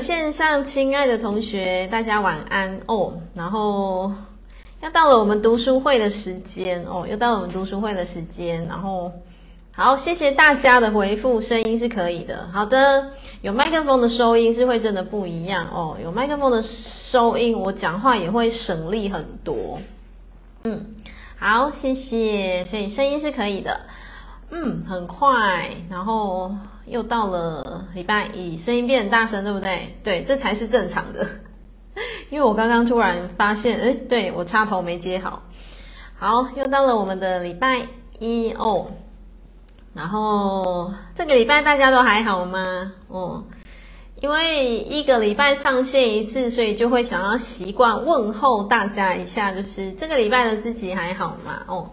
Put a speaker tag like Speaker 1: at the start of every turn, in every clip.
Speaker 1: 线上亲爱的同学，大家晚安哦。然后要到了我们读书会的时间哦，又到了我们读书会的时间。然后好，谢谢大家的回复，声音是可以的。好的，有麦克风的收音是会真的不一样哦。有麦克风的收音，我讲话也会省力很多。嗯，好，谢谢。所以声音是可以的。嗯，很快，然后又到了礼拜一，声音变大声，对不对？对，这才是正常的。因为我刚刚突然发现，哎，对，我插头没接好。好，又到了我们的礼拜一哦。然后这个礼拜大家都还好吗？哦，因为一个礼拜上线一次，所以就会想要习惯问候大家一下，就是这个礼拜的自己还好吗？哦。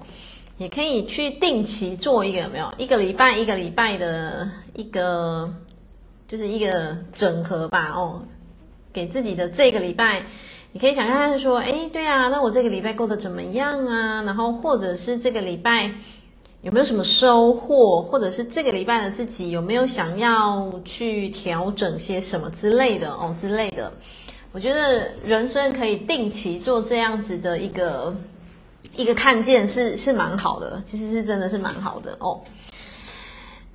Speaker 1: 也可以去定期做一个有没有？一个礼拜一个礼拜的一个，就是一个整合吧哦，给自己的这个礼拜，你可以想看看说，哎，对啊，那我这个礼拜过得怎么样啊？然后或者是这个礼拜有没有什么收获？或者是这个礼拜的自己有没有想要去调整些什么之类的哦之类的？我觉得人生可以定期做这样子的一个。一个看见是是蛮好的，其实是真的是蛮好的哦。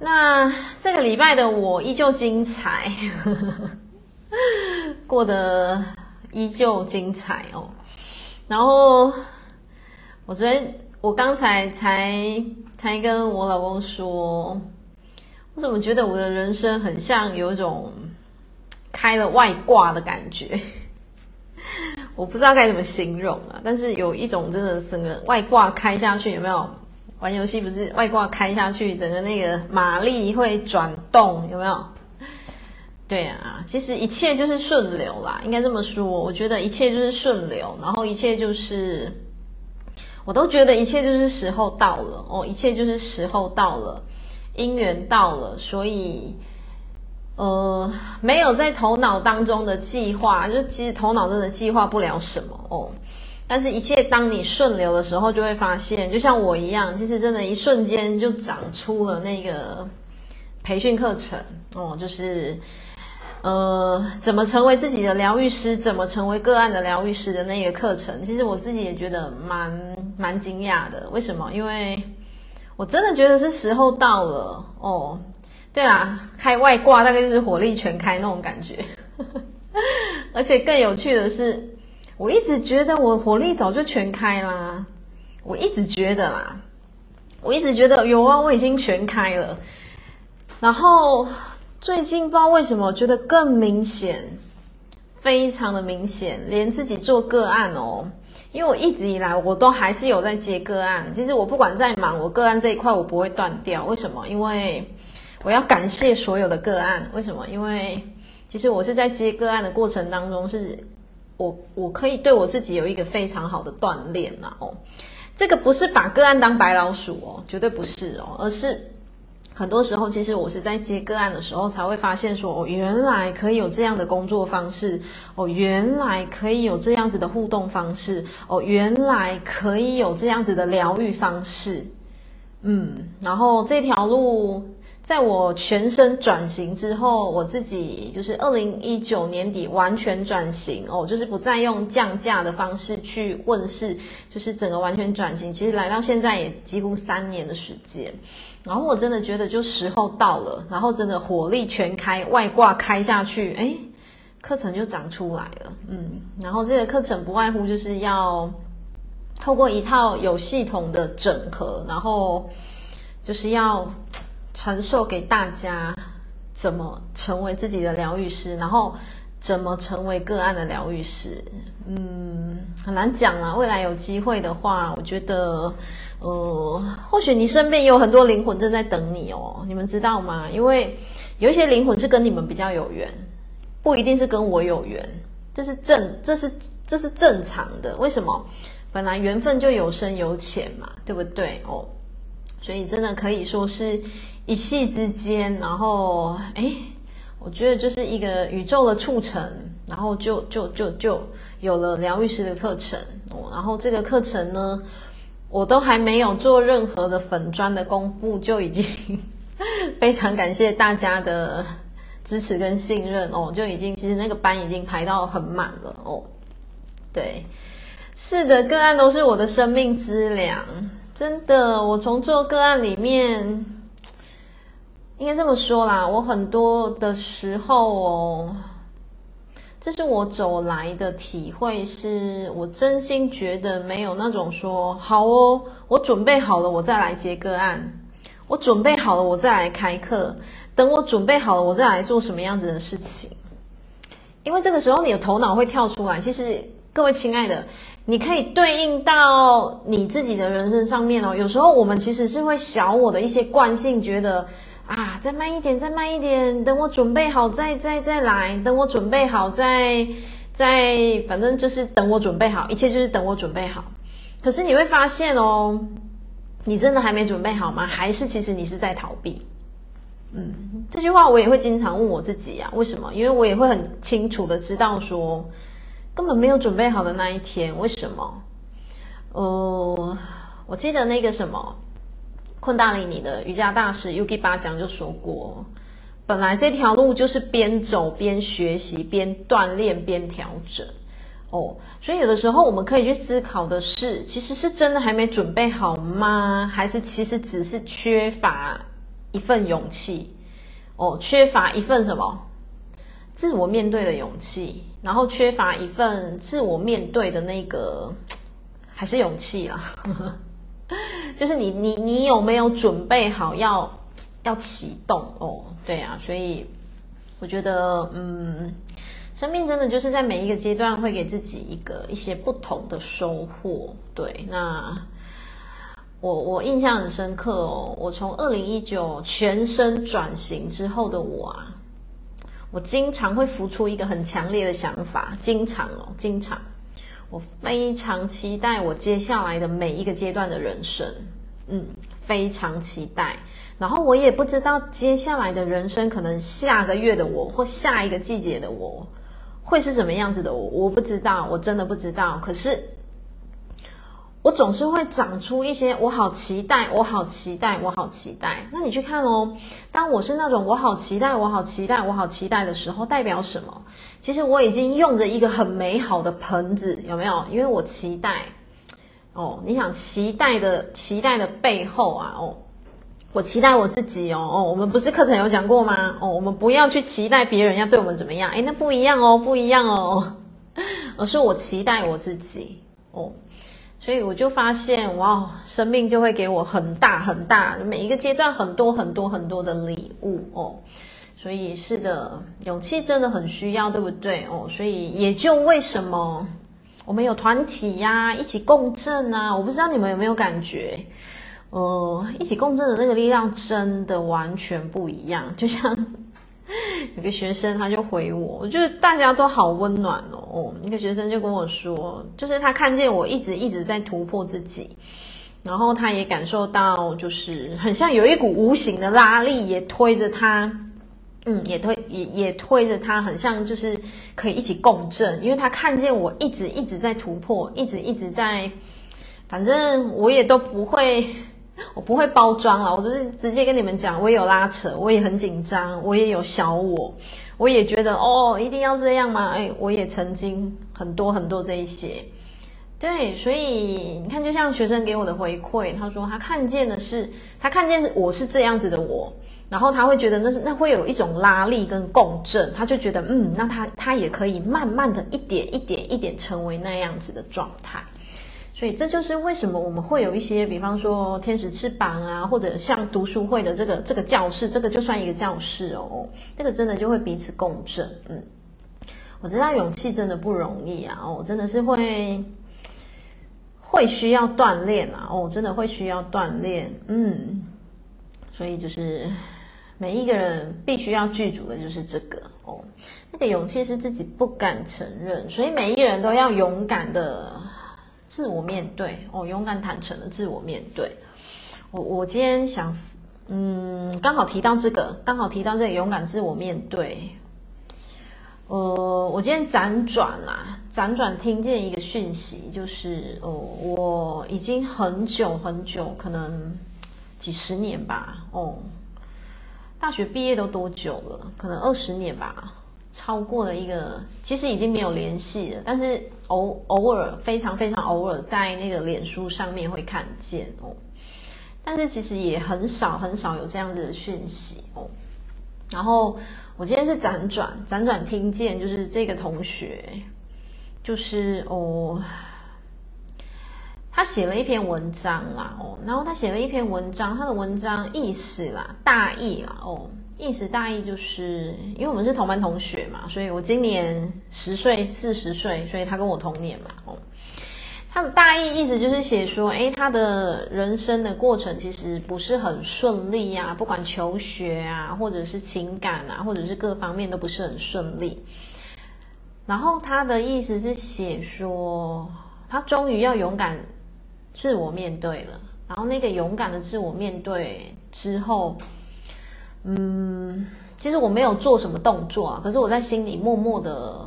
Speaker 1: 那这个礼拜的我依旧精彩，呵 呵过得依旧精彩哦。然后我昨天我刚才才才跟我老公说，我怎么觉得我的人生很像有一种开了外挂的感觉。我不知道该怎么形容啊，但是有一种真的整个外挂开下去，有没有？玩游戏不是外挂开下去，整个那个马力会转动，有没有？对啊，其实一切就是顺流啦，应该这么说。我觉得一切就是顺流，然后一切就是，我都觉得一切就是时候到了哦，一切就是时候到了，因缘到了，所以。呃，没有在头脑当中的计划，就其实头脑真的计划不了什么哦。但是，一切当你顺流的时候，就会发现，就像我一样，其实真的，一瞬间就长出了那个培训课程哦，就是呃，怎么成为自己的疗愈师，怎么成为个案的疗愈师的那个课程。其实我自己也觉得蛮蛮惊讶的。为什么？因为我真的觉得是时候到了哦。对啊，开外挂大概就是火力全开那种感觉，而且更有趣的是，我一直觉得我火力早就全开啦，我一直觉得啦，我一直觉得有啊，我已经全开了。然后最近不知道为什么，觉得更明显，非常的明显，连自己做个案哦，因为我一直以来我都还是有在接个案，其实我不管再忙，我个案这一块我不会断掉。为什么？因为我要感谢所有的个案，为什么？因为其实我是在接个案的过程当中，是我我可以对我自己有一个非常好的锻炼呐哦。这个不是把个案当白老鼠哦，绝对不是哦，而是很多时候其实我是在接个案的时候才会发现说，哦，原来可以有这样的工作方式，哦，原来可以有这样子的互动方式，哦，原来可以有这样子的疗愈方式，嗯，然后这条路。在我全身转型之后，我自己就是二零一九年底完全转型哦，就是不再用降价的方式去问世，就是整个完全转型。其实来到现在也几乎三年的时间，然后我真的觉得就时候到了，然后真的火力全开，外挂开下去，诶，课程就长出来了，嗯，然后这个课程不外乎就是要透过一套有系统的整合，然后就是要。传授给大家怎么成为自己的疗愈师，然后怎么成为个案的疗愈师。嗯，很难讲啊。未来有机会的话，我觉得，呃，或许你身边也有很多灵魂正在等你哦。你们知道吗？因为有一些灵魂是跟你们比较有缘，不一定是跟我有缘。这是正，这是这是正常的。为什么？本来缘分就有深有浅嘛，对不对？哦，所以真的可以说是。一夕之间，然后哎，我觉得就是一个宇宙的促成，然后就就就就有了疗愈师的课程哦。然后这个课程呢，我都还没有做任何的粉专的公布，就已经非常感谢大家的支持跟信任哦，就已经其实那个班已经排到很满了哦。对，是的，个案都是我的生命之粮，真的。我从做个案里面，应该这么说啦，我很多的时候哦，这是我走来的体会是，我真心觉得没有那种说好哦，我准备好了，我再来接个案，我准备好了，我再来开课，等我准备好了，我再来做什么样子的事情。因为这个时候你的头脑会跳出来，其实。各位亲爱的，你可以对应到你自己的人生上面哦。有时候我们其实是会小我的一些惯性，觉得啊，再慢一点，再慢一点，等我准备好再再再来，等我准备好再再，反正就是等我准备好，一切就是等我准备好。可是你会发现哦，你真的还没准备好吗？还是其实你是在逃避？嗯，这句话我也会经常问我自己啊，为什么？因为我也会很清楚的知道说。根本没有准备好的那一天，为什么？呃，我记得那个什么，昆达里尼的瑜伽大师 Yogi 巴讲就说过，本来这条路就是边走边学习，边锻炼边调整。哦，所以有的时候我们可以去思考的是，其实是真的还没准备好吗？还是其实只是缺乏一份勇气？哦，缺乏一份什么？自我面对的勇气。然后缺乏一份自我面对的那个，还是勇气啊？就是你你你有没有准备好要要启动哦？对啊，所以我觉得，嗯，生命真的就是在每一个阶段会给自己一个一些不同的收获。对，那我我印象很深刻哦，我从二零一九全身转型之后的我啊。我经常会浮出一个很强烈的想法，经常哦，经常，我非常期待我接下来的每一个阶段的人生，嗯，非常期待。然后我也不知道接下来的人生，可能下个月的我或下一个季节的我会是什么样子的我，我不知道，我真的不知道。可是。我总是会长出一些，我好期待，我好期待，我好期待。那你去看哦，当我是那种我好期待，我好期待，我好期待的时候，代表什么？其实我已经用着一个很美好的盆子，有没有？因为我期待。哦，你想期待的期待的背后啊，哦，我期待我自己哦，哦，我们不是课程有讲过吗？哦，我们不要去期待别人要对我们怎么样，诶，那不一样哦，不一样哦，而是我期待我自己哦。所以我就发现，哇，生命就会给我很大很大，每一个阶段很多很多很多的礼物哦。所以是的，勇气真的很需要，对不对哦？所以也就为什么我们有团体呀，一起共振啊。我不知道你们有没有感觉，呃，一起共振的那个力量真的完全不一样，就像。有个学生他就回我，我觉得大家都好温暖哦。哦，一个学生就跟我说，就是他看见我一直一直在突破自己，然后他也感受到，就是很像有一股无形的拉力也推着他，嗯，也推也也推着他，很像就是可以一起共振，因为他看见我一直一直在突破，一直一直在，反正我也都不会。我不会包装了，我就是直接跟你们讲，我也有拉扯，我也很紧张，我也有小我，我也觉得哦，一定要这样吗？哎，我也曾经很多很多这一些，对，所以你看，就像学生给我的回馈，他说他看见的是，他看见我是这样子的我，然后他会觉得那是那会有一种拉力跟共振，他就觉得嗯，那他他也可以慢慢的一点一点一点成为那样子的状态。所以这就是为什么我们会有一些，比方说天使翅膀啊，或者像读书会的这个这个教室，这个就算一个教室哦，这个真的就会彼此共振。嗯，我知道勇气真的不容易啊，哦，真的是会会需要锻炼啊，哦，真的会需要锻炼。嗯，所以就是每一个人必须要具足的就是这个哦，那个勇气是自己不敢承认，所以每一个人都要勇敢的。自我面对哦，勇敢坦诚的自我面对。我我今天想，嗯，刚好提到这个，刚好提到这个勇敢自我面对。呃，我今天辗转啦，辗转听见一个讯息，就是哦，我已经很久很久，可能几十年吧，哦，大学毕业都多久了？可能二十年吧，超过了一个，其实已经没有联系了。但是偶偶尔，非常非常偶尔，在那个脸书上面会看见哦。但是其实也很少很少有这样子的讯息哦。然后我今天是辗转辗转听见，就是这个同学，就是哦。他写了一篇文章啦，哦，然后他写了一篇文章，他的文章意思啦，大意啦，哦，意思大意就是，因为我们是同班同学嘛，所以我今年十岁四十岁，所以他跟我同年嘛，哦，他的大意意思就是写说，诶，他的人生的过程其实不是很顺利呀，不管求学啊，或者是情感啊，或者是各方面都不是很顺利。然后他的意思是写说，他终于要勇敢。自我面对了，然后那个勇敢的自我面对之后，嗯，其实我没有做什么动作啊，可是我在心里默默的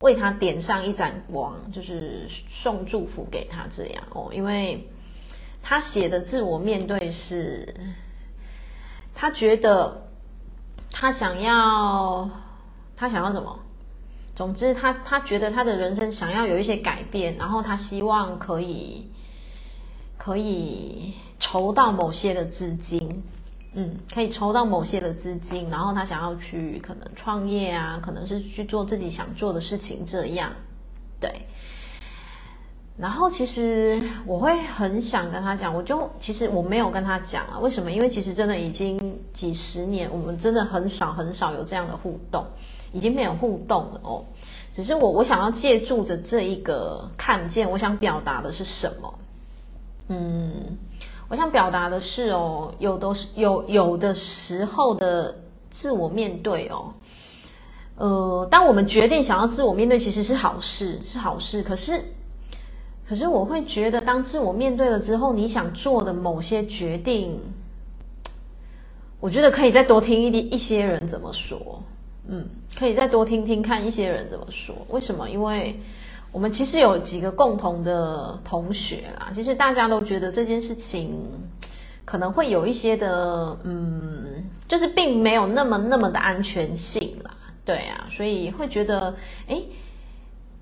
Speaker 1: 为他点上一盏光，就是送祝福给他这样哦，因为他写的自我面对是，他觉得他想要，他想要什么？总之他，他觉得他的人生想要有一些改变，然后他希望可以。可以筹到某些的资金，嗯，可以筹到某些的资金，然后他想要去可能创业啊，可能是去做自己想做的事情，这样，对。然后其实我会很想跟他讲，我就其实我没有跟他讲啊，为什么？因为其实真的已经几十年，我们真的很少很少有这样的互动，已经没有互动了哦。只是我我想要借助着这一个看见，我想表达的是什么？嗯，我想表达的是哦，有的是有有的时候的自我面对哦，呃，当我们决定想要自我面对，其实是好事，是好事。可是，可是我会觉得，当自我面对了之后，你想做的某些决定，我觉得可以再多听一一些人怎么说，嗯，可以再多听听看一些人怎么说。为什么？因为。我们其实有几个共同的同学啦，其实大家都觉得这件事情可能会有一些的，嗯，就是并没有那么那么的安全性啦，对啊，所以会觉得，诶，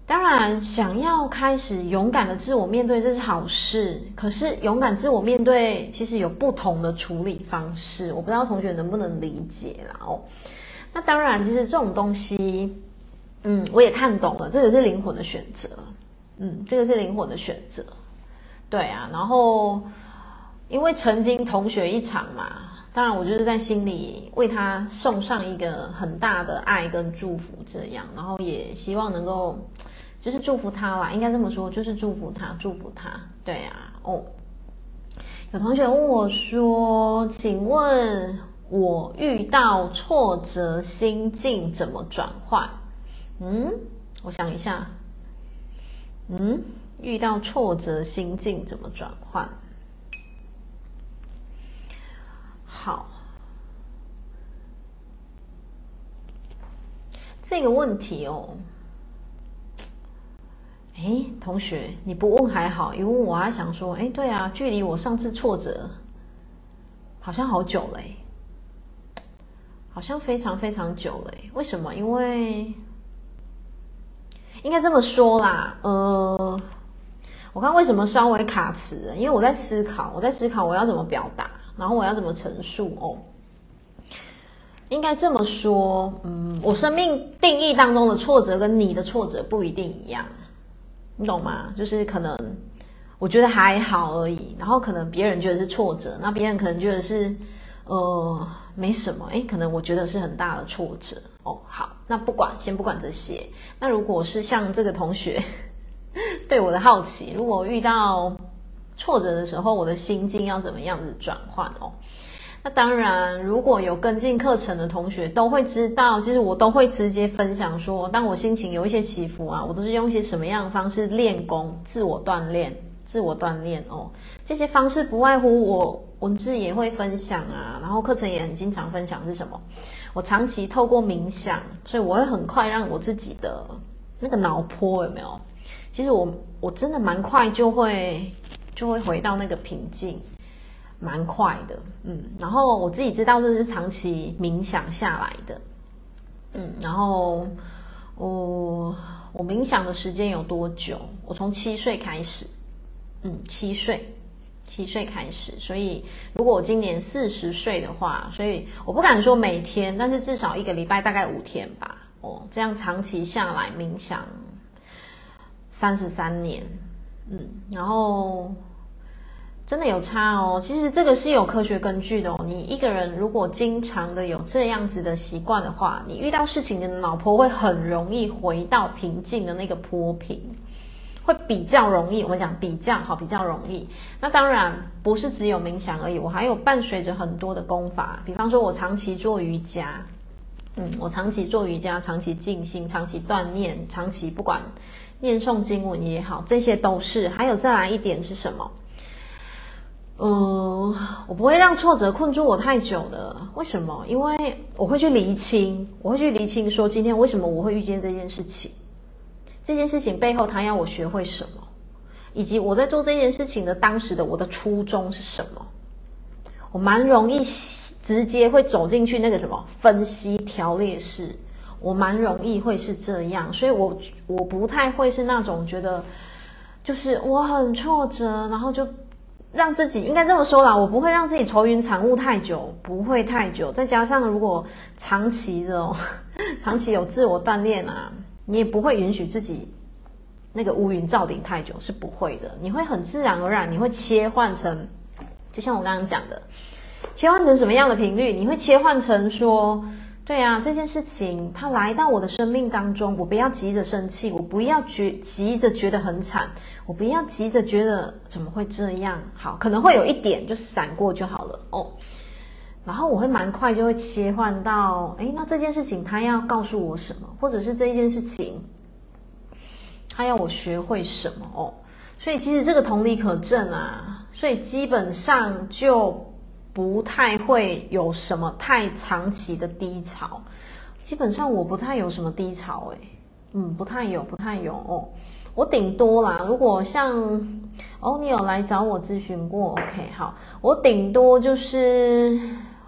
Speaker 1: 当然想要开始勇敢的自我面对，这是好事。可是勇敢自我面对，其实有不同的处理方式，我不知道同学能不能理解啦哦。那当然，其实这种东西。嗯，我也看懂了，这个是灵魂的选择。嗯，这个是灵魂的选择。对啊，然后因为曾经同学一场嘛，当然我就是在心里为他送上一个很大的爱跟祝福，这样，然后也希望能够就是祝福他啦，应该这么说，就是祝福他，祝福他。对啊，哦，有同学问我说：“请问我遇到挫折心境怎么转换？”嗯，我想一下。嗯，遇到挫折，心境怎么转换？好，这个问题哦。哎，同学，你不问还好，一问我还想说，哎，对啊，距离我上次挫折好像好久嘞，好像非常非常久嘞。为什么？因为。应该这么说啦，呃，我看为什么稍微卡词，因为我在思考，我在思考我要怎么表达，然后我要怎么陈述哦。应该这么说，嗯，我生命定义当中的挫折跟你的挫折不一定一样，你懂吗？就是可能我觉得还好而已，然后可能别人觉得是挫折，那别人可能觉得是呃没什么，诶，可能我觉得是很大的挫折。哦，好，那不管，先不管这些。那如果是像这个同学 对我的好奇，如果遇到挫折的时候，我的心境要怎么样子转换哦？那当然，如果有跟进课程的同学都会知道，其实我都会直接分享说，当我心情有一些起伏啊，我都是用一些什么样的方式练功、自我锻炼、自我锻炼哦。这些方式不外乎我文字也会分享啊，然后课程也很经常分享是什么？我长期透过冥想，所以我会很快让我自己的那个脑波有没有？其实我我真的蛮快就会就会回到那个平静，蛮快的，嗯，然后我自己知道这是长期冥想下来的，嗯，然后我我冥想的时间有多久？我从七岁开始，嗯，七岁，七岁开始，所以如果我今年四十岁的话，所以我不敢说每天，但是至少一个礼拜大概五天吧，哦，这样长期下来冥想三十三年，嗯，然后。真的有差哦，其实这个是有科学根据的哦。你一个人如果经常的有这样子的习惯的话，你遇到事情，的脑波会很容易回到平静的那个波频，会比较容易。我们讲比较好，比较容易。那当然不是只有冥想而已，我还有伴随着很多的功法，比方说我长期做瑜伽，嗯，我长期做瑜伽，长期静心，长期锻炼，长期不管念诵经文也好，这些都是。还有再来一点是什么？嗯，我不会让挫折困住我太久的。为什么？因为我会去厘清，我会去厘清说今天为什么我会遇见这件事情，这件事情背后他要我学会什么，以及我在做这件事情的当时的我的初衷是什么。我蛮容易直接会走进去那个什么分析条列式，我蛮容易会是这样，所以我我不太会是那种觉得就是我很挫折，然后就。让自己应该这么说啦，我不会让自己愁云惨雾太久，不会太久。再加上如果长期的哦，长期有自我锻炼啊，你也不会允许自己那个乌云罩顶太久，是不会的。你会很自然而然，你会切换成，就像我刚刚讲的，切换成什么样的频率？你会切换成说。对啊，这件事情它来到我的生命当中，我不要急着生气，我不要觉急着觉得很惨，我不要急着觉得怎么会这样？好，可能会有一点就闪过就好了哦。然后我会蛮快就会切换到，诶，那这件事情他要告诉我什么，或者是这一件事情他要我学会什么哦。所以其实这个同理可证啊，所以基本上就。不太会有什么太长期的低潮，基本上我不太有什么低潮诶，嗯，不太有，不太有哦。我顶多啦，如果像哦，你有来找我咨询过，OK，好，我顶多就是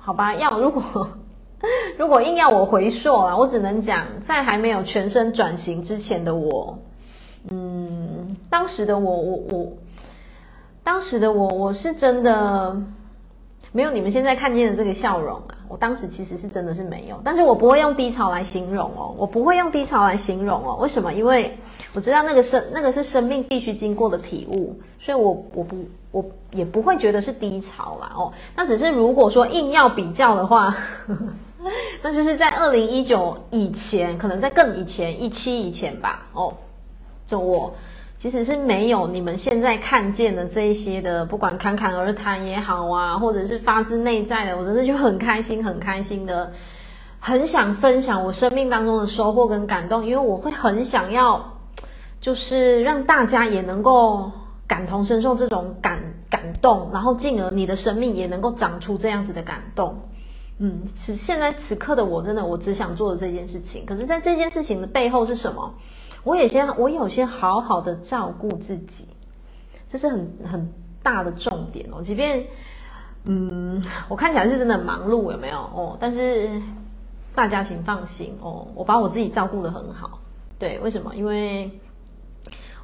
Speaker 1: 好吧。要如果 如果硬要我回溯啊，我只能讲在还没有全身转型之前的我，嗯，当时的我，我我当时的我，我是真的。没有你们现在看见的这个笑容啊！我当时其实是真的是没有，但是我不会用低潮来形容哦，我不会用低潮来形容哦。为什么？因为我知道那个生那个是生命必须经过的体悟，所以我我不我也不会觉得是低潮啦哦。那只是如果说硬要比较的话，那就是在二零一九以前，可能在更以前一七以前吧哦，就我。其实是没有你们现在看见的这一些的，不管侃侃而谈也好啊，或者是发自内在的，我真的就很开心，很开心的，很想分享我生命当中的收获跟感动，因为我会很想要，就是让大家也能够感同身受这种感感动，然后进而你的生命也能够长出这样子的感动。嗯，此现在此刻的我真的，我只想做的这件事情，可是在这件事情的背后是什么？我也先，我有先好好的照顾自己，这是很很大的重点哦。即便，嗯，我看起来是真的忙碌，有没有哦？但是大家请放心哦，我把我自己照顾得很好。对，为什么？因为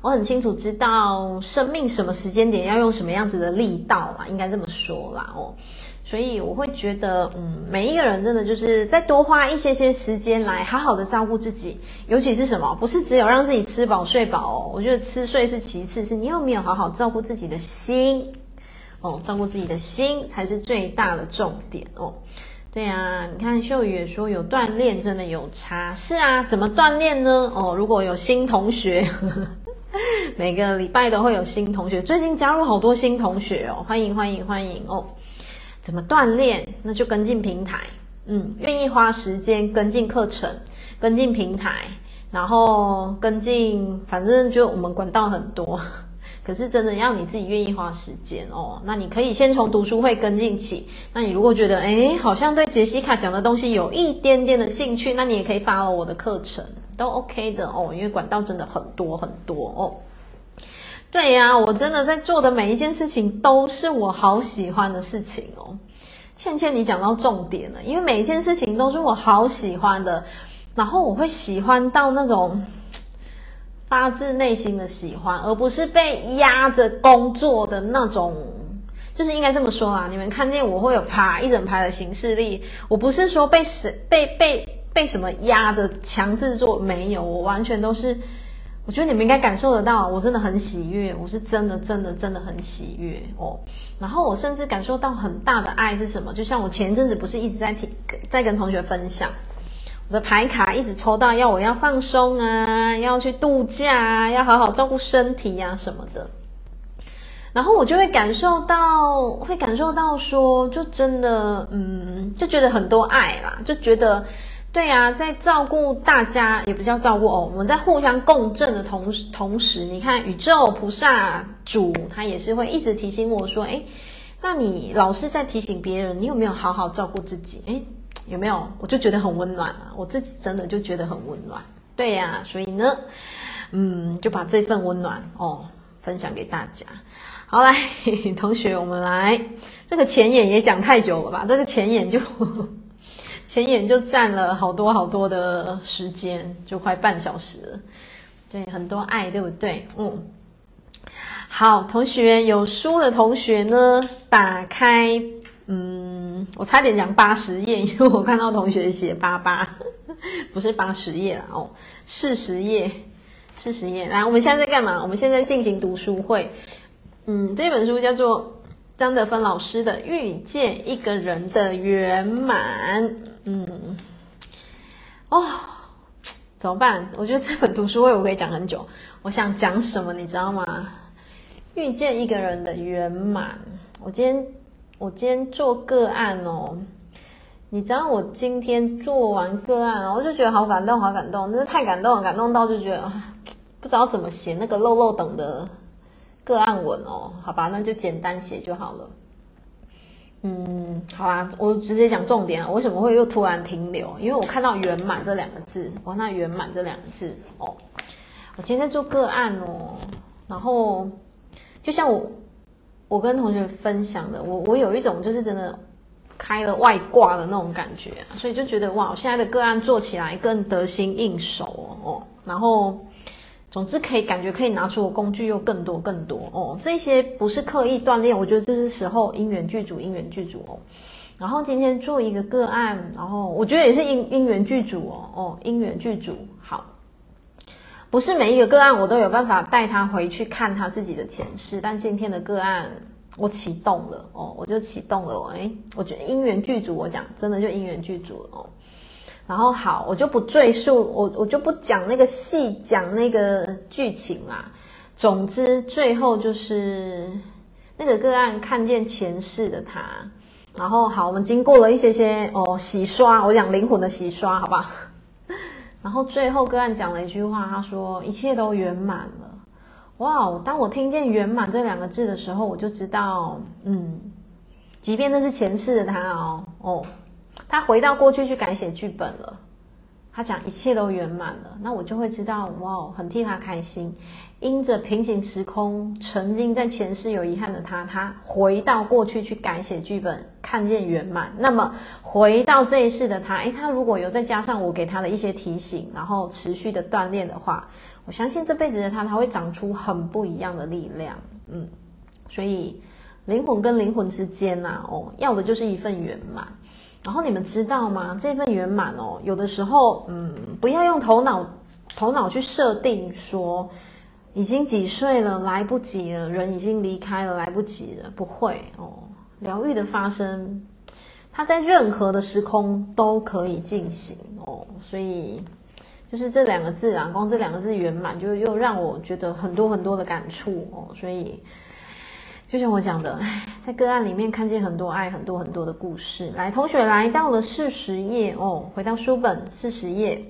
Speaker 1: 我很清楚知道生命什么时间点要用什么样子的力道啊，应该这么说啦哦。所以我会觉得，嗯，每一个人真的就是再多花一些些时间来好好的照顾自己，尤其是什么？不是只有让自己吃饱睡饱哦。我觉得吃睡是其次，是你有没有好好照顾自己的心哦？照顾自己的心才是最大的重点哦。对啊，你看秀宇也说有锻炼真的有差，是啊，怎么锻炼呢？哦，如果有新同学，每个礼拜都会有新同学，最近加入好多新同学哦，欢迎欢迎欢迎哦。怎么锻炼？那就跟进平台，嗯，愿意花时间跟进课程，跟进平台，然后跟进，反正就我们管道很多。可是真的要你自己愿意花时间哦。那你可以先从读书会跟进起。那你如果觉得诶好像对杰西卡讲的东西有一点点的兴趣，那你也可以 follow 我的课程，都 OK 的哦。因为管道真的很多很多哦。对呀，我真的在做的每一件事情都是我好喜欢的事情哦。倩倩，你讲到重点了，因为每一件事情都是我好喜欢的，然后我会喜欢到那种发自内心的喜欢，而不是被压着工作的那种。就是应该这么说啦，你们看见我会有啪一整排的行事历，我不是说被谁被被被什么压着强制做，没有，我完全都是。我觉得你们应该感受得到，我真的很喜悦，我是真的真的真的很喜悦哦。然后我甚至感受到很大的爱是什么？就像我前阵子不是一直在听，在跟同学分享，我的牌卡一直抽到要我要放松啊，要去度假啊，要好好照顾身体呀、啊、什么的。然后我就会感受到，会感受到说，就真的，嗯，就觉得很多爱啦，就觉得，对啊，在照顾大家，也不叫照顾哦，我们在互相共振的同时，同时，你看宇宙菩萨主他也是会一直提醒我说，哎，那你老是在提醒别人，你有没有好好照顾自己？哎，有没有？我就觉得很温暖啊，我自己真的就觉得很温暖。对呀，所以呢，嗯，就把这份温暖哦分享给大家。好，来，同学，我们来这个前言也讲太久了吧？这个前言就前言就占了好多好多的时间，就快半小时了。对，很多爱，对不对？嗯。好，同学有书的同学呢，打开，嗯，我差点讲八十页，因为我看到同学写八八，不是八十页啦，哦，四十页，四十页。来，我们现在在干嘛？我们现在进行读书会。嗯，这本书叫做张德芬老师的《遇见一个人的圆满》。嗯，哦，怎么办？我觉得这本读书会我可以讲很久。我想讲什么，你知道吗？遇见一个人的圆满。我今天我今天做个案哦，你知道我今天做完个案，我就觉得好感动，好感动，真是太感动了，感动到就觉得不知道怎么写那个漏漏等的。个案文哦，好吧，那就简单写就好了。嗯，好啦，我直接讲重点。为什么会又突然停留？因为我看到“圆满”这两个字，我看到“圆满”这两个字哦。我今天做个案哦，然后就像我我跟同学分享的，我我有一种就是真的开了外挂的那种感觉，所以就觉得哇，我现在的个案做起来更得心应手哦，然后。总之，可以感觉可以拿出的工具又更多更多哦。这些不是刻意锻炼，我觉得这是时候因缘具足，因缘具足哦。然后今天做一个个案，然后我觉得也是因因缘具足哦哦，因缘具足。好，不是每一个个案我都有办法带他回去看他自己的前世，但今天的个案我启动了哦，我就启动了哦。诶，我觉得因缘具足，我讲真的就因缘具足哦。然后好，我就不赘述，我我就不讲那个细讲那个剧情啦。总之，最后就是那个个案看见前世的他。然后好，我们经过了一些些哦洗刷，我讲灵魂的洗刷，好吧。然后最后个案讲了一句话，他说一切都圆满了。哇，当我听见“圆满”这两个字的时候，我就知道，嗯，即便那是前世的他哦，哦。他回到过去去改写剧本了，他讲一切都圆满了，那我就会知道，哇，很替他开心。因着平行时空，曾经在前世有遗憾的他，他回到过去去改写剧本，看见圆满。那么回到这一世的他，诶，他如果有再加上我给他的一些提醒，然后持续的锻炼的话，我相信这辈子的他，他会长出很不一样的力量。嗯，所以灵魂跟灵魂之间呐、哦，要的就是一份圆满。然后你们知道吗？这份圆满哦，有的时候，嗯，不要用头脑头脑去设定说已经几岁了，来不及了，人已经离开了，来不及了，不会哦。疗愈的发生，它在任何的时空都可以进行哦。所以，就是这两个字啊，光这两个字圆满，就又让我觉得很多很多的感触哦。所以。就像我讲的，在个案里面看见很多爱，很多很多的故事。来，同学来到了四十页哦，回到书本四十页。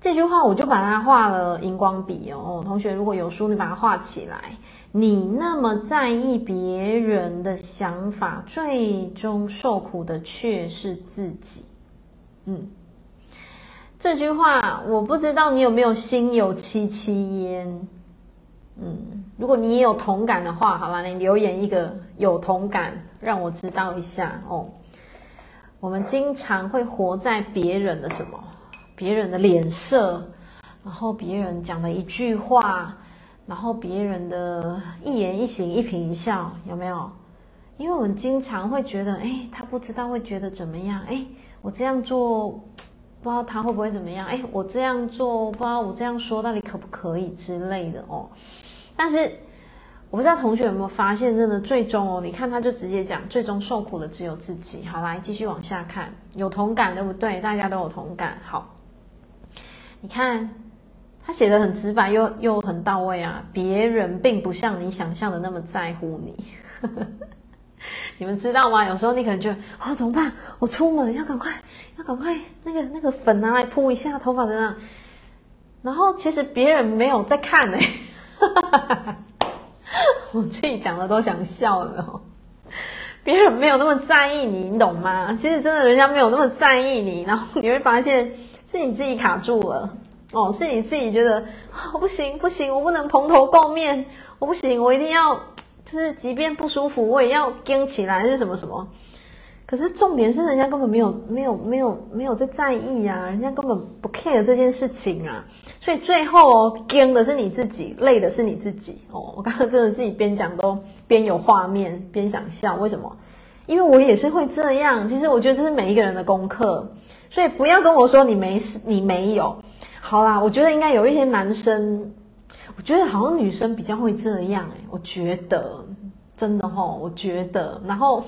Speaker 1: 这句话我就把它画了荧光笔哦。同学如果有书，你把它画起来。你那么在意别人的想法，最终受苦的却是自己。嗯，这句话我不知道你有没有心有戚戚焉。嗯，如果你也有同感的话，好了，你留言一个有同感，让我知道一下哦。我们经常会活在别人的什么？别人的脸色，然后别人讲的一句话，然后别人的一言一行、一颦一笑，有没有？因为我们经常会觉得，哎，他不知道会觉得怎么样？哎，我这样做，不知道他会不会怎么样？哎，我这样做，不知道我这样说到底可不可以之类的哦。但是我不知道同学有没有发现，真的最终哦，你看他就直接讲，最终受苦的只有自己。好，来继续往下看，有同感对不对？大家都有同感。好，你看他写的很直白又又很到位啊。别人并不像你想象的那么在乎你。你们知道吗？有时候你可能觉得、哦，怎么办？我出门要赶快，要赶快那个那个粉拿来铺一下头发的那。然后其实别人没有在看哎。哈哈哈我自己讲的都想笑了，别人没有那么在意你，你懂吗？其实真的，人家没有那么在意你，然后你会发现是你自己卡住了哦，是你自己觉得啊，不行不行，我不能蓬头垢面，我不行，我一定要就是即便不舒服，我也要撑起来，是什么什么。可是重点是，人家根本没有没有没有没有在在意啊，人家根本不 care 这件事情啊，所以最后哦，惊的是你自己，累的是你自己哦。我刚刚真的自己边讲都 边有画面，边想笑。为什么？因为我也是会这样。其实我觉得这是每一个人的功课，所以不要跟我说你没事，你没有。好啦，我觉得应该有一些男生，我觉得好像女生比较会这样哎，我觉得真的哦，我觉得，然后。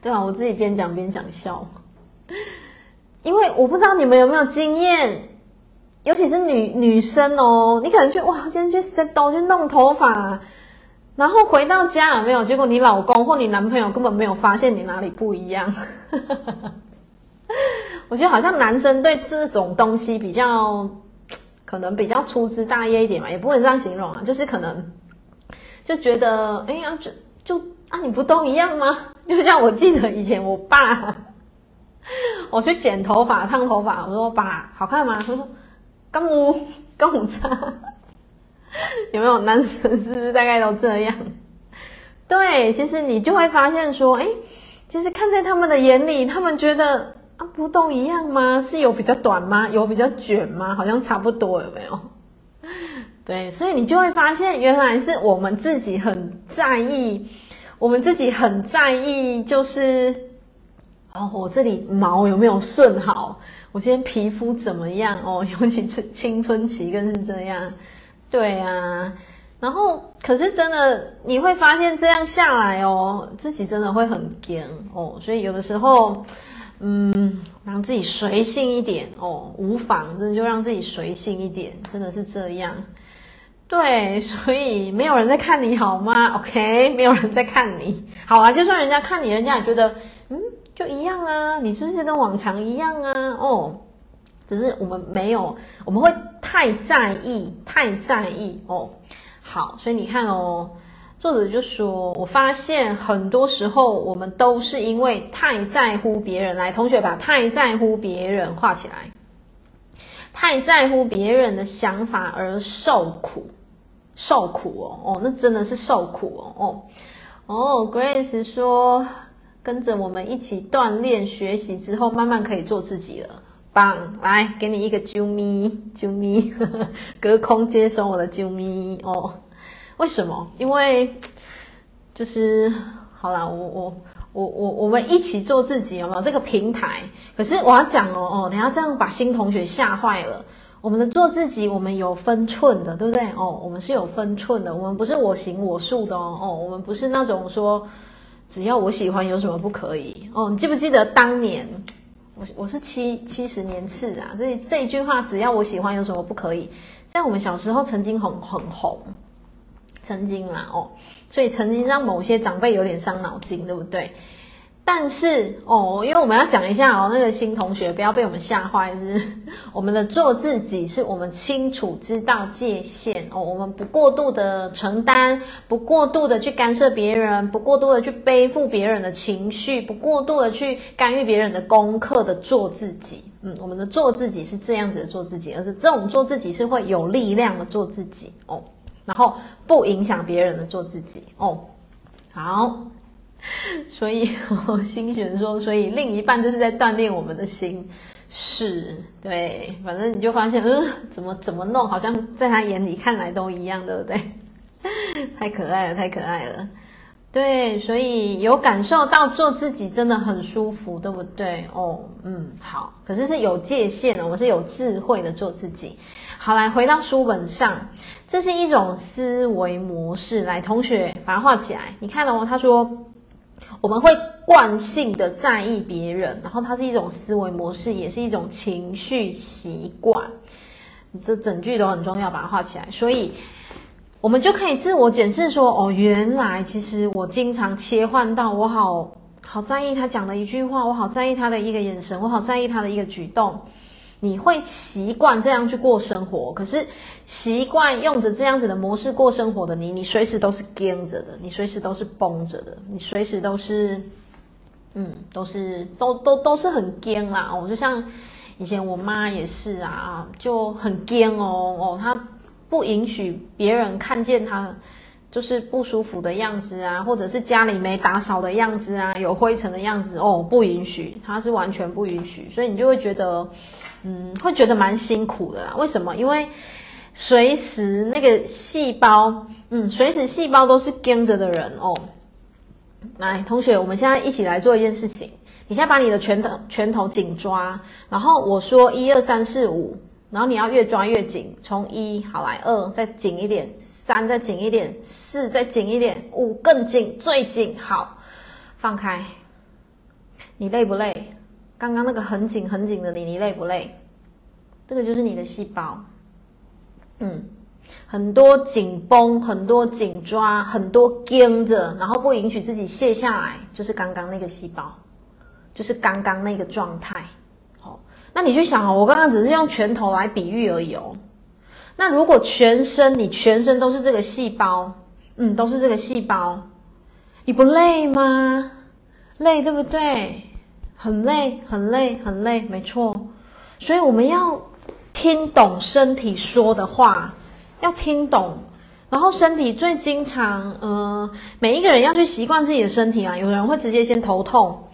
Speaker 1: 对啊，我自己边讲边想笑，因为我不知道你们有没有经验，尤其是女女生哦，你可能去哇，今天去 set 去弄头发，然后回到家有没有？结果你老公或你男朋友根本没有发现你哪里不一样。我觉得好像男生对这种东西比较，可能比较粗枝大叶一点嘛，也不能这样形容啊，就是可能就觉得，哎呀，就就。啊，你不都一样吗？就像我记得以前我爸，我去剪头发、烫头发，我说爸，好看吗？他说跟我跟我差，有没有男生是不是大概都这样？对，其实你就会发现说，哎，其实看在他们的眼里，他们觉得啊，不都一样吗？是有比较短吗？有比较卷吗？好像差不多，有没有？对，所以你就会发现，原来是我们自己很在意。我们自己很在意，就是哦，我这里毛有没有顺好？我今天皮肤怎么样？哦，尤其是青春期更是这样。对啊，然后可是真的你会发现这样下来哦，自己真的会很惊哦。所以有的时候，嗯，让自己随性一点哦，无妨，真的就让自己随性一点，真的是这样。对，所以没有人在看你好吗？OK，没有人在看你，好啊。就算人家看你，人家也觉得，嗯，就一样啊。你是不是跟往常一样啊？哦，只是我们没有，我们会太在意，太在意哦。好，所以你看哦，作者就说，我发现很多时候我们都是因为太在乎别人。来，同学把太在乎别人画起来，太在乎别人的想法而受苦。受苦哦哦，那真的是受苦哦哦哦。Grace 说，跟着我们一起锻炼学习之后，慢慢可以做自己了。棒，来给你一个啾咪啾咪，隔空接收我的啾咪哦。为什么？因为就是好啦，我我我我我们一起做自己，有没有这个平台？可是我要讲哦哦，等下这样把新同学吓坏了。我们的做自己，我们有分寸的，对不对？哦，我们是有分寸的，我们不是我行我素的哦。哦，我们不是那种说只要我喜欢有什么不可以哦。你记不记得当年我我是七七十年次啊？这这一句话，只要我喜欢有什么不可以，在我们小时候曾经很很红，曾经啦哦，所以曾经让某些长辈有点伤脑筋，对不对？但是哦，因为我们要讲一下哦，那个新同学不要被我们吓坏，是 我们的做自己，是我们清楚知道界限哦，我们不过度的承担，不过度的去干涉别人，不过度的去背负别人的情绪，不过度的去干预别人的功课的做自己。嗯，我们的做自己是这样子的做自己，而是这种做自己是会有力量的做自己哦。然后不影响别人的做自己哦。好，所以我 心选说，所以另一半就是在锻炼我们的心，是对，反正你就发现，嗯，怎么怎么弄，好像在他眼里看来都一样，对不对？太可爱了，太可爱了。对，所以有感受到做自己真的很舒服，对不对？哦，嗯，好。可是是有界限的，我是有智慧的做自己。好，来回到书本上，这是一种思维模式。来，同学把它画起来。你看哦，他说我们会惯性的在意别人，然后它是一种思维模式，也是一种情绪习惯。这整句都很重要，把它画起来。所以。我们就可以自我检视说：哦，原来其实我经常切换到我好好在意他讲的一句话，我好在意他的一个眼神，我好在意他的一个举动。你会习惯这样去过生活，可是习惯用着这样子的模式过生活的你，你随时都是僵着的，你随时都是绷着的，你随时都是，嗯，都是都都都是很僵啦。我就像以前我妈也是啊，就很僵哦哦，她。不允许别人看见她就是不舒服的样子啊，或者是家里没打扫的样子啊，有灰尘的样子哦，不允许，他是完全不允许，所以你就会觉得，嗯，会觉得蛮辛苦的啦。为什么？因为随时那个细胞，嗯，随时细胞都是跟着的人哦。来，同学，我们现在一起来做一件事情，你现在把你的拳头拳头紧抓，然后我说一二三四五。然后你要越抓越紧，从一好来二再紧一点，三再紧一点，四再紧一点，五更紧，最紧好，放开。你累不累？刚刚那个很紧很紧的你，你累不累？这个就是你的细胞，嗯，很多紧绷，很多紧抓，很多跟着，然后不允许自己卸下来，就是刚刚那个细胞，就是刚刚那个状态。好那你去想哦，我刚刚只是用拳头来比喻而已哦。那如果全身你全身都是这个细胞，嗯，都是这个细胞，你不累吗？累对不对？很累，很累，很累，没错。所以我们要听懂身体说的话，要听懂。然后身体最经常，呃，每一个人要去习惯自己的身体啊。有的人会直接先头痛，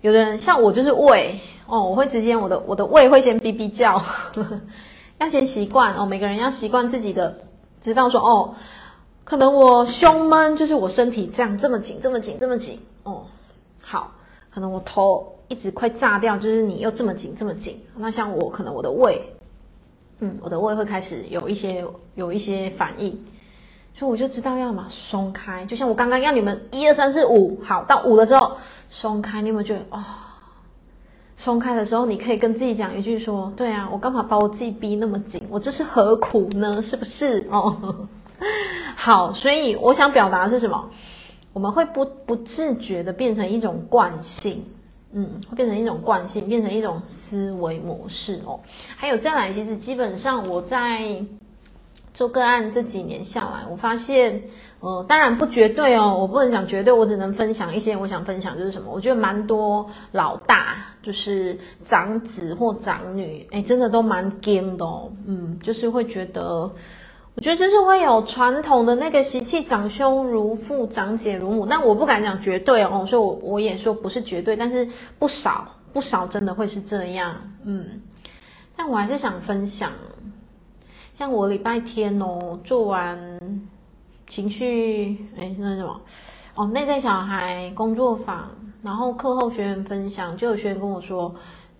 Speaker 1: 有的人像我就是胃。哦，我会直接我的我的胃会先哔哔叫，呵呵，要先习惯哦。每个人要习惯自己的，知道说哦，可能我胸闷，就是我身体这样这么紧，这么紧，这么紧哦。好，可能我头一直快炸掉，就是你又这么紧，这么紧。那像我可能我的胃，嗯，我的胃会开始有一些有一些反应，所以我就知道要嘛松开。就像我刚刚要你们一二三四五，好，到五的时候松开，你有没有觉得哦？松开的时候，你可以跟自己讲一句说：“对啊，我干嘛把我自己逼那么紧？我这是何苦呢？是不是？”哦，好，所以我想表达的是什么？我们会不不自觉的变成一种惯性，嗯，会变成一种惯性，变成一种思维模式哦。还有再来，其实基本上我在做个案这几年下来，我发现。呃，当然不绝对哦，我不能讲绝对，我只能分享一些我想分享就是什么，我觉得蛮多老大就是长子或长女，哎，真的都蛮惊的哦，嗯，就是会觉得，我觉得就是会有传统的那个习气，长兄如父，长姐如母，但我不敢讲绝对哦，所以我我也说不是绝对，但是不少不少真的会是这样，嗯，但我还是想分享，像我礼拜天哦做完。情绪，哎，那什么，哦，内在小孩工作坊，然后课后学员分享，就有学员跟我说：“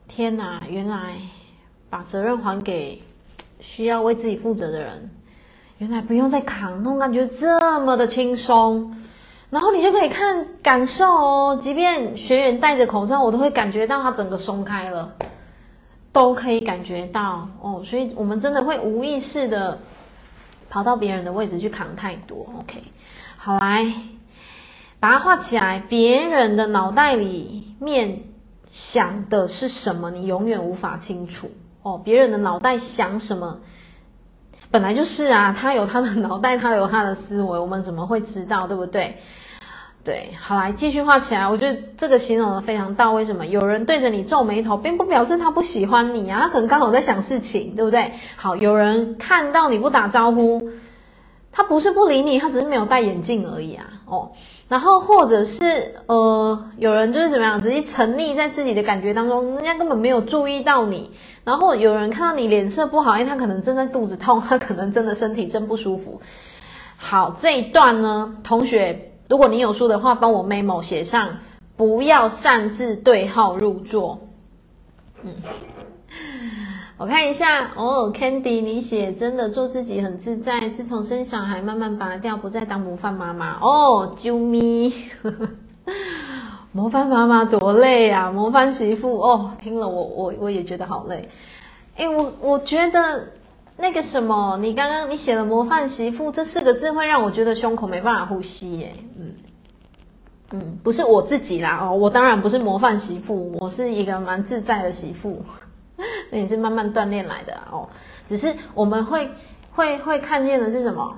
Speaker 1: 天哪，原来把责任还给需要为自己负责的人，原来不用再扛，那种感觉这么的轻松。”然后你就可以看感受哦，即便学员戴着口罩，我都会感觉到他整个松开了，都可以感觉到哦，所以我们真的会无意识的。跑到别人的位置去扛太多，OK，好，来把它画起来。别人的脑袋里面想的是什么，你永远无法清楚哦。别人的脑袋想什么，本来就是啊，他有他的脑袋，他有他的思维，我们怎么会知道，对不对？对，好，来继续画起来。我觉得这个形容的非常到位。为什么？有人对着你皱眉头，并不表示他不喜欢你啊，他可能刚好在想事情，对不对？好，有人看到你不打招呼，他不是不理你，他只是没有戴眼镜而已啊。哦，然后或者是呃，有人就是怎么样，直接沉溺在自己的感觉当中，人家根本没有注意到你。然后有人看到你脸色不好，因为他可能正在肚子痛，他可能真的身体真不舒服。好，这一段呢，同学，如果你有书的话，帮我 memo 写上，不要擅自对号入座。嗯。我看一下哦，Candy，你写真的做自己很自在。自从生小孩，慢慢拔掉，不再当模范妈妈。哦，啾咪，模范妈妈多累啊！模范媳妇哦，听了我我我也觉得好累。哎，我我觉得那个什么，你刚刚你写了“模范媳妇”这四个字，会让我觉得胸口没办法呼吸。耶。嗯嗯，不是我自己啦哦，我当然不是模范媳妇，我是一个蛮自在的媳妇。那也是慢慢锻炼来的，哦，只是我们会会会看见的是什么？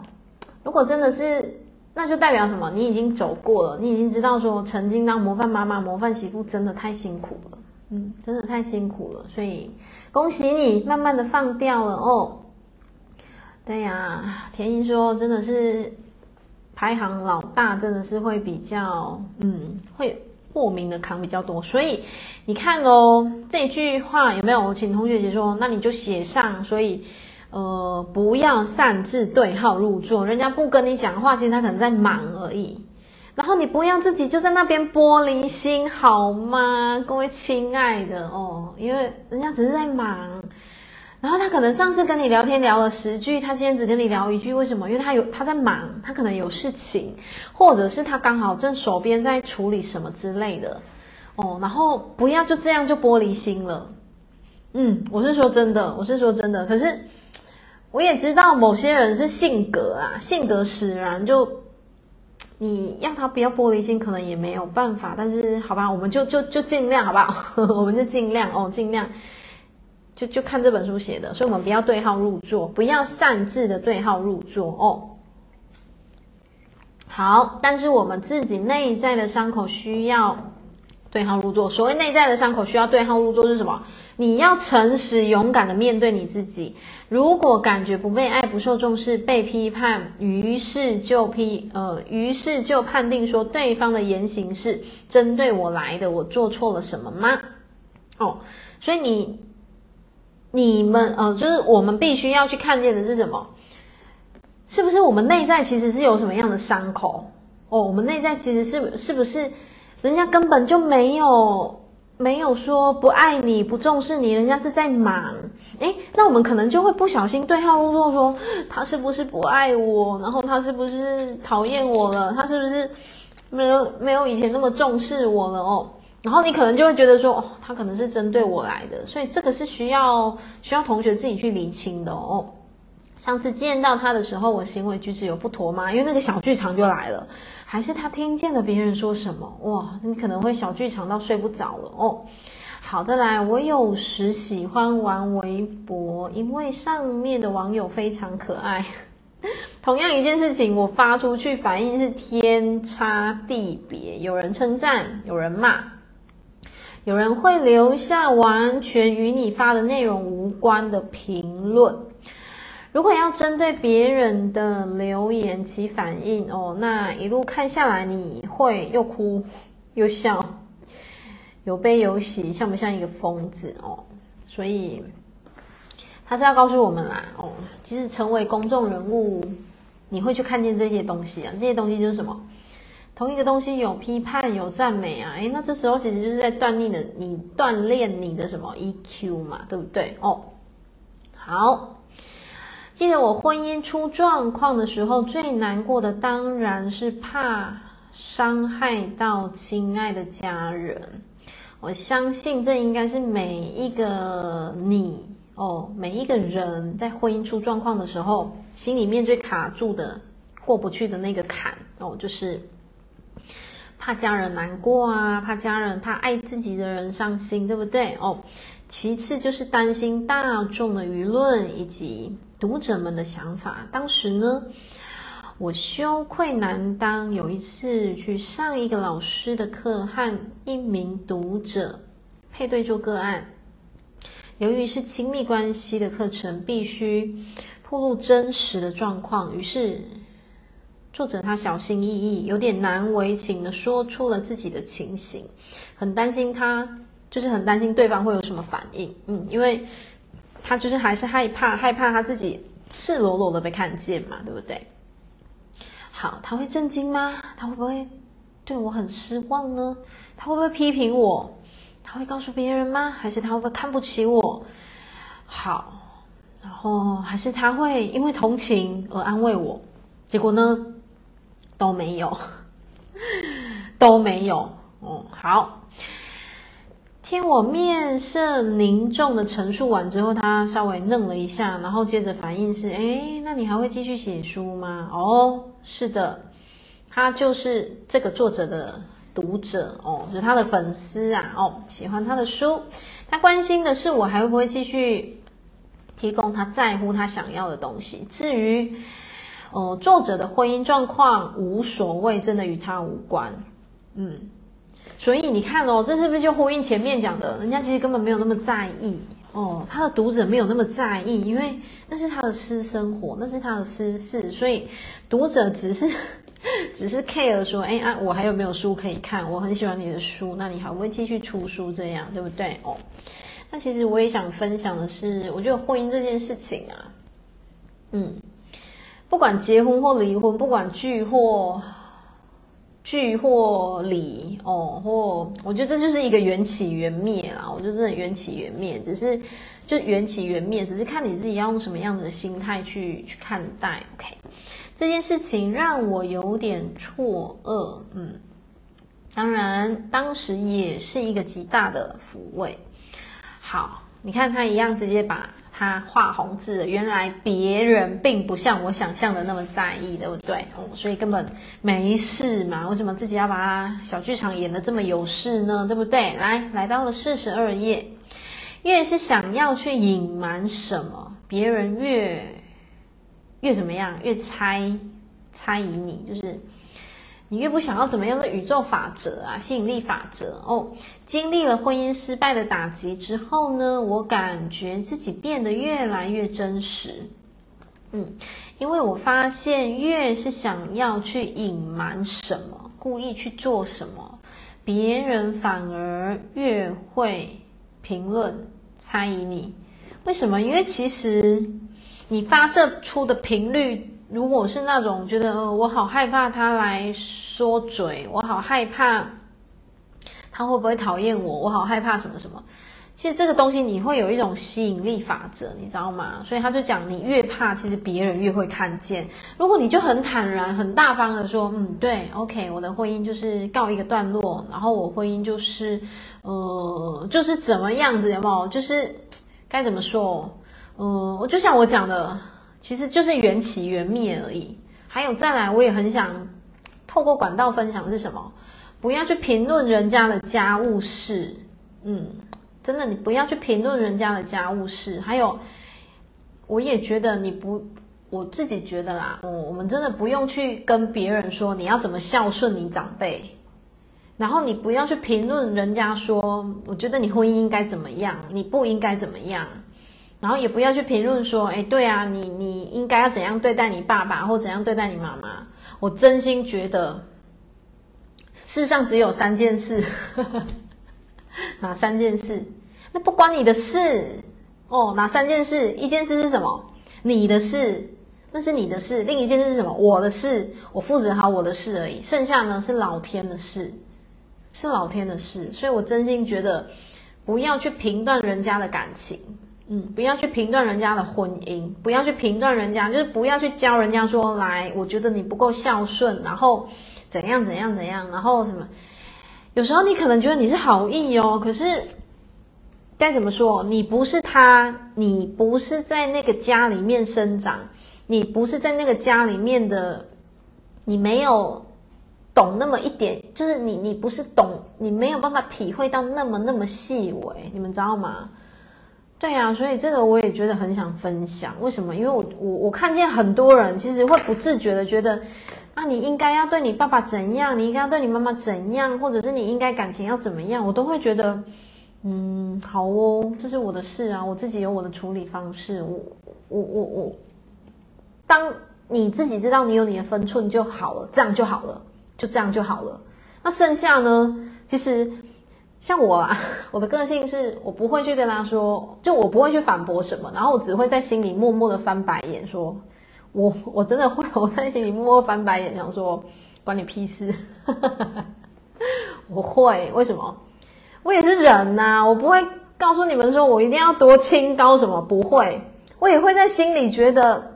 Speaker 1: 如果真的是，那就代表什么？你已经走过了，你已经知道说，曾经当模范妈妈、模范媳妇真的太辛苦了，嗯，真的太辛苦了。所以恭喜你，慢慢的放掉了哦。对呀，田英说，真的是排行老大，真的是会比较，嗯，会。莫名的扛比较多，所以你看哦，这句话有没有？请同学姐说，那你就写上。所以，呃，不要擅自对号入座，人家不跟你讲话，其实他可能在忙而已。然后你不要自己就在那边玻璃心，好吗？各位亲爱的哦，因为人家只是在忙。然后他可能上次跟你聊天聊了十句，他今天只跟你聊一句，为什么？因为他有他在忙，他可能有事情，或者是他刚好正手边在处理什么之类的，哦。然后不要就这样就玻璃心了，嗯，我是说真的，我是说真的。可是我也知道某些人是性格啊，性格使然，就 你要他不要玻璃心，可能也没有办法。但是好吧，我们就就就尽量好不好？我们就尽量哦，尽量。就就看这本书写的，所以我们不要对号入座，不要擅自的对号入座哦。好，但是我们自己内在的伤口需要对号入座。所谓内在的伤口需要对号入座是什么？你要诚实勇敢的面对你自己。如果感觉不被爱、不受重视、被批判，于是就批呃，于是就判定说对方的言行是针对我来的，我做错了什么吗？哦，所以你。你们呃，就是我们必须要去看见的是什么？是不是我们内在其实是有什么样的伤口？哦，我们内在其实是是不是人家根本就没有没有说不爱你、不重视你，人家是在忙。诶，那我们可能就会不小心对号入座，说他是不是不爱我？然后他是不是讨厌我了？他是不是没有没有以前那么重视我了？哦。然后你可能就会觉得说，哦，他可能是针对我来的，所以这个是需要需要同学自己去厘清的哦。上次见到他的时候，我行为举止有不妥吗？因为那个小剧场就来了，还是他听见了别人说什么？哇，你可能会小剧场到睡不着了哦。好的，来，我有时喜欢玩微博，因为上面的网友非常可爱。同样一件事情，我发出去反应是天差地别，有人称赞，有人骂。有人会留下完全与你发的内容无关的评论。如果要针对别人的留言起反应哦，那一路看下来，你会又哭又笑，有悲有喜，像不像一个疯子哦？所以他是要告诉我们啦哦，其实成为公众人物，你会去看见这些东西啊，这些东西就是什么？同一个东西有批判有赞美啊，诶，那这时候其实就是在锻炼的你锻炼你的什么 EQ 嘛，对不对？哦，好，记得我婚姻出状况的时候，最难过的当然是怕伤害到亲爱的家人。我相信这应该是每一个你哦，每一个人在婚姻出状况的时候，心里面最卡住的、过不去的那个坎哦，就是。怕家人难过啊，怕家人，怕爱自己的人伤心，对不对？哦，其次就是担心大众的舆论以及读者们的想法。当时呢，我羞愧难当。有一次去上一个老师的课，和一名读者配对做个案。由于是亲密关系的课程，必须暴露真实的状况，于是作者他小心翼翼，有点难为情的说出了自己的情形，很担心他，就是很担心对方会有什么反应。嗯，因为他就是还是害怕，害怕他自己赤裸裸的被看见嘛，对不对？好，他会震惊吗？他会不会对我很失望呢？他会不会批评我？他会告诉别人吗？还是他会不会看不起我？好，然后还是他会因为同情而安慰我？结果呢？都没有，都没有。哦，好。听我面色凝重的陈述完之后，他稍微愣了一下，然后接着反应是：哎，那你还会继续写书吗？哦，是的，他就是这个作者的读者哦，就是他的粉丝啊。哦，喜欢他的书，他关心的是我还会不会继续提供他在乎他想要的东西。至于。哦、作者的婚姻状况无所谓，真的与他无关。嗯，所以你看哦，这是不是就呼应前面讲的？人家其实根本没有那么在意哦，他的读者没有那么在意，因为那是他的私生活，那是他的私事，所以读者只是 只是 care 说，哎啊，我还有没有书可以看？我很喜欢你的书，那你还会不会继续出书？这样对不对？哦，那其实我也想分享的是，我觉得婚姻这件事情啊，嗯。不管结婚或离婚，不管聚或聚或离哦，或我觉得这就是一个缘起缘灭啦。我觉得真的缘起缘灭，只是就缘起缘灭，只是看你自己要用什么样子的心态去去看待。OK，这件事情让我有点错愕。嗯，当然当时也是一个极大的抚慰。好，你看他一样直接把。他画红字，原来别人并不像我想象的那么在意，对不对？哦，所以根本没事嘛。为什么自己要把小剧场演得这么有事呢？对不对？来，来到了四十二页，越是想要去隐瞒什么，别人越越怎么样？越猜猜疑你，就是。你越不想要怎么样的宇宙法则啊，吸引力法则哦。经历了婚姻失败的打击之后呢，我感觉自己变得越来越真实。嗯，因为我发现越是想要去隐瞒什么，故意去做什么，别人反而越会评论、猜疑你。为什么？因为其实你发射出的频率。如果是那种觉得，我好害怕他来说嘴，我好害怕他会不会讨厌我，我好害怕什么什么。其实这个东西你会有一种吸引力法则，你知道吗？所以他就讲，你越怕，其实别人越会看见。如果你就很坦然、很大方的说，嗯，对，OK，我的婚姻就是告一个段落，然后我婚姻就是，呃，就是怎么样子，有没有？就是该怎么说？呃，我就像我讲的。其实就是缘起缘灭而已。还有再来，我也很想透过管道分享是什么？不要去评论人家的家务事。嗯，真的，你不要去评论人家的家务事。还有，我也觉得你不，我自己觉得啦，哦，我们真的不用去跟别人说你要怎么孝顺你长辈，然后你不要去评论人家说，我觉得你婚姻应该怎么样，你不应该怎么样。然后也不要去评论说，哎，对啊，你你应该要怎样对待你爸爸，或怎样对待你妈妈。我真心觉得，世上只有三件事，哪三件事？那不关你的事哦。哪三件事？一件事是什么？你的事，那是你的事。另一件事是什么？我的事，我负责好我的事而已。剩下呢是老天的事，是老天的事。所以我真心觉得，不要去评断人家的感情。嗯，不要去评断人家的婚姻，不要去评断人家，就是不要去教人家说，来，我觉得你不够孝顺，然后怎样怎样怎样，然后什么？有时候你可能觉得你是好意哦，可是该怎么说？你不是他，你不是在那个家里面生长，你不是在那个家里面的，你没有懂那么一点，就是你你不是懂，你没有办法体会到那么那么细微，你们知道吗？对呀、啊，所以这个我也觉得很想分享。为什么？因为我我我看见很多人其实会不自觉的觉得，啊，你应该要对你爸爸怎样，你应该要对你妈妈怎样，或者是你应该感情要怎么样，我都会觉得，嗯，好哦，这是我的事啊，我自己有我的处理方式。我我我我，当你自己知道你有你的分寸就好了，这样就好了，就这样就好了。那剩下呢？其实像我啊，我的个性是我不会去跟他说，就我不会去反驳什么，然后我只会在心里默默的翻白眼，说我我真的会，我在心里默默翻白眼，想说关你屁事。我会，为什么？我也是人呐、我不会告诉你们说我一定要多清高什么，不会。我也会在心里觉得，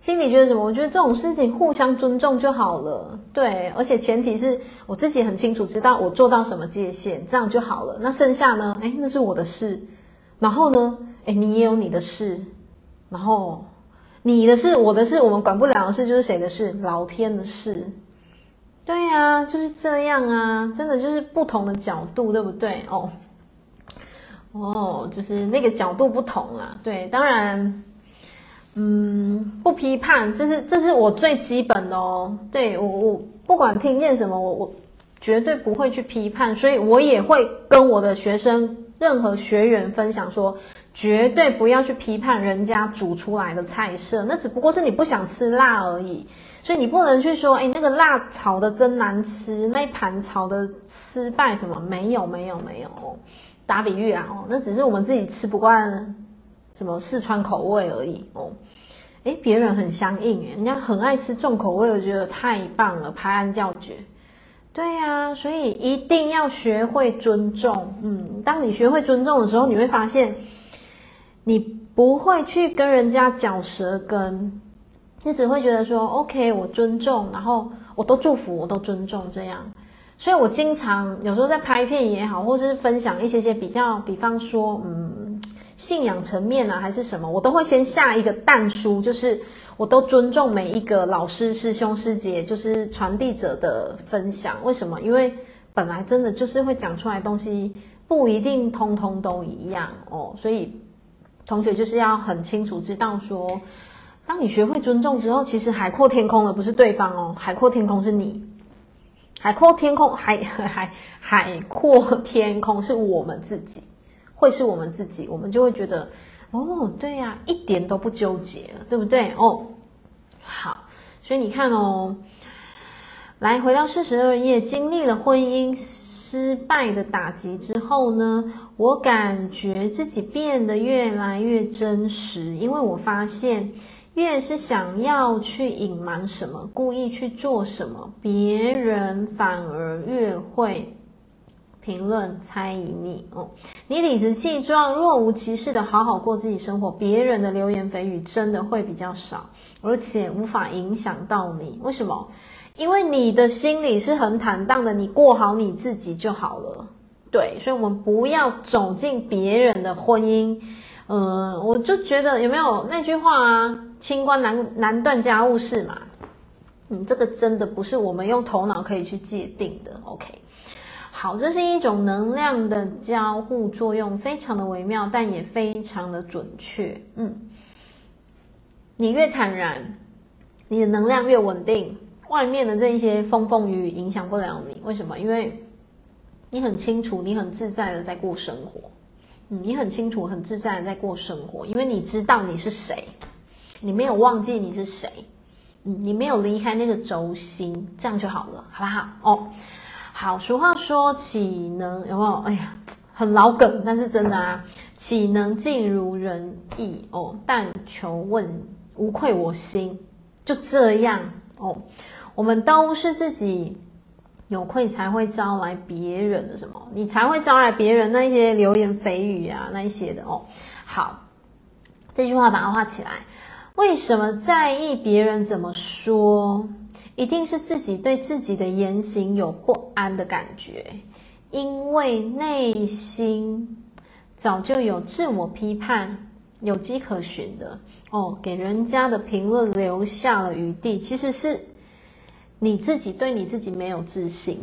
Speaker 1: 心里觉得什么？我觉得这种事情互相尊重就好了。对，而且前提是我自己很清楚知道我做到什么界限，这样就好了。那剩下呢？诶，那是我的事。然后呢？诶，你也有你的事。然后你的事、我的事，我们管不了的事就是谁的事？老天的事。对呀、就是这样啊，真的就是不同的角度，对不对？哦。哦，就是那个角度不同啊。对，当然，嗯，不批判，这是这是我最基本的哦。对，我我不管听见什么，我我绝对不会去批判，所以我也会跟我的学生、任何学员分享说，绝对不要去批判人家煮出来的菜色，那只不过是你不想吃辣而已。所以你不能去说，哎，那个辣炒的真难吃，那一盘炒的失败什么？没有，没有，没有。打比喻啊，哦，那只是我们自己吃不惯什么四川口味而已哦。诶，别人很相应，诶，人家很爱吃重口味，我觉得太棒了，拍案叫绝。对呀，所以一定要学会尊重。嗯，当你学会尊重的时候，你会发现，你不会去跟人家嚼舌根，你只会觉得说，OK，我尊重，然后我都祝福，我都尊重这样。所以，我经常有时候在拍片也好，或是分享一些些比较，比方说，嗯，信仰层面啊，还是什么，我都会先下一个但书，就是我都尊重每一个老师、师兄、师姐，就是传递者的分享。为什么？因为本来真的就是会讲出来东西不一定通通都一样哦。所以，同学就是要很清楚知道说，当你学会尊重之后，其实海阔天空了，不是对方哦，海阔天空是你。海 阔天空，海海海阔天空是我们自己，会是我们自己，我们就会觉得，哦，对呀，一点都不纠结了，对不对？哦，好，所以你看哦，来回到四十二页，经历了婚姻失败的打击之后呢，我感觉自己变得越来越真实，因为我发现。越是想要去隐瞒什么，故意去做什么，别人反而越会评论猜疑你哦。你理直气壮、若无其事的好好过自己生活，别人的流言蜚语真的会比较少，而且无法影响到你。为什么？因为你的心里是很坦荡的，你过好你自己就好了。对，所以我们不要走进别人的婚姻。嗯，我就觉得有没有那句话啊？清官难难断家务事嘛。嗯，这个真的不是我们用头脑可以去界定的。OK，好，这是一种能量的交互作用，非常的微妙，但也非常的准确。嗯，你越坦然，你的能量越稳定，外面的这一些风风雨雨影响不了你。为什么？因为你很清楚，你很自在的在过生活。嗯，你很清楚、很自在的在过生活，因为你知道你是谁，你没有忘记你是谁，嗯，你没有离开那个轴心，这样就好了，好不好？哦，好，俗话说，岂能有没有？哎呀，很老梗，但是真的啊，岂能尽如人意？哦，但求问无愧我心，就这样哦，我们都是自己。有愧才会招来别人的什么？你才会招来别人那一些流言蜚语啊，那一些的哦。好，这句话把它画起来。为什么在意别人怎么说？一定是自己对自己的言行有不安的感觉，因为内心早就有自我批判，有迹可循的哦。给人家的评论留下了余地，其实是。你自己对你自己没有自信，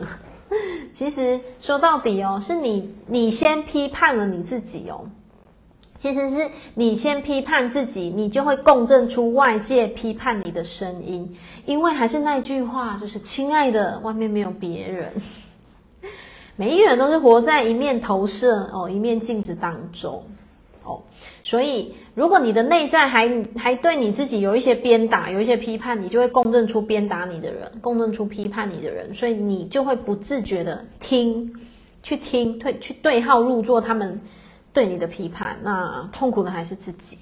Speaker 1: 其实说到底哦，是你你先批判了你自己哦。其实是你先批判自己，你就会共振出外界批判你的声音。因为还是那句话，就是亲爱的，外面没有别人，每一个人都是活在一面投射哦，一面镜子当中哦。所以，如果你的内在还还对你自己有一些鞭打，有一些批判，你就会共振出鞭打你的人，共振出批判你的人，所以你就会不自觉的听，去听，对，去对号入座他们对你的批判，那痛苦的还是自己。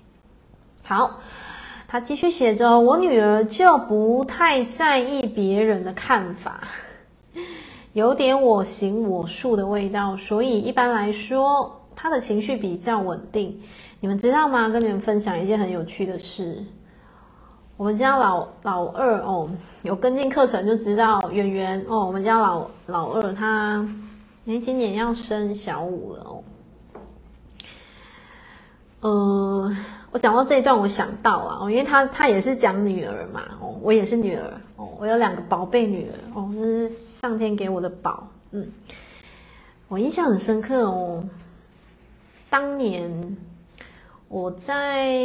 Speaker 1: 好，他继续写着：“我女儿就不太在意别人的看法，有点我行我素的味道，所以一般来说，她的情绪比较稳定。”你们知道吗？跟你们分享一件很有趣的事。我们家老老二哦，有跟进课程就知道，圆圆哦，我们家老老二他，哎，今年要升小五了哦。呃，我讲到这一段，我想到啊，哦，因为他他也是讲女儿嘛，哦，我也是女儿哦，我有两个宝贝女儿哦，这是上天给我的宝，嗯，我印象很深刻哦，当年。我在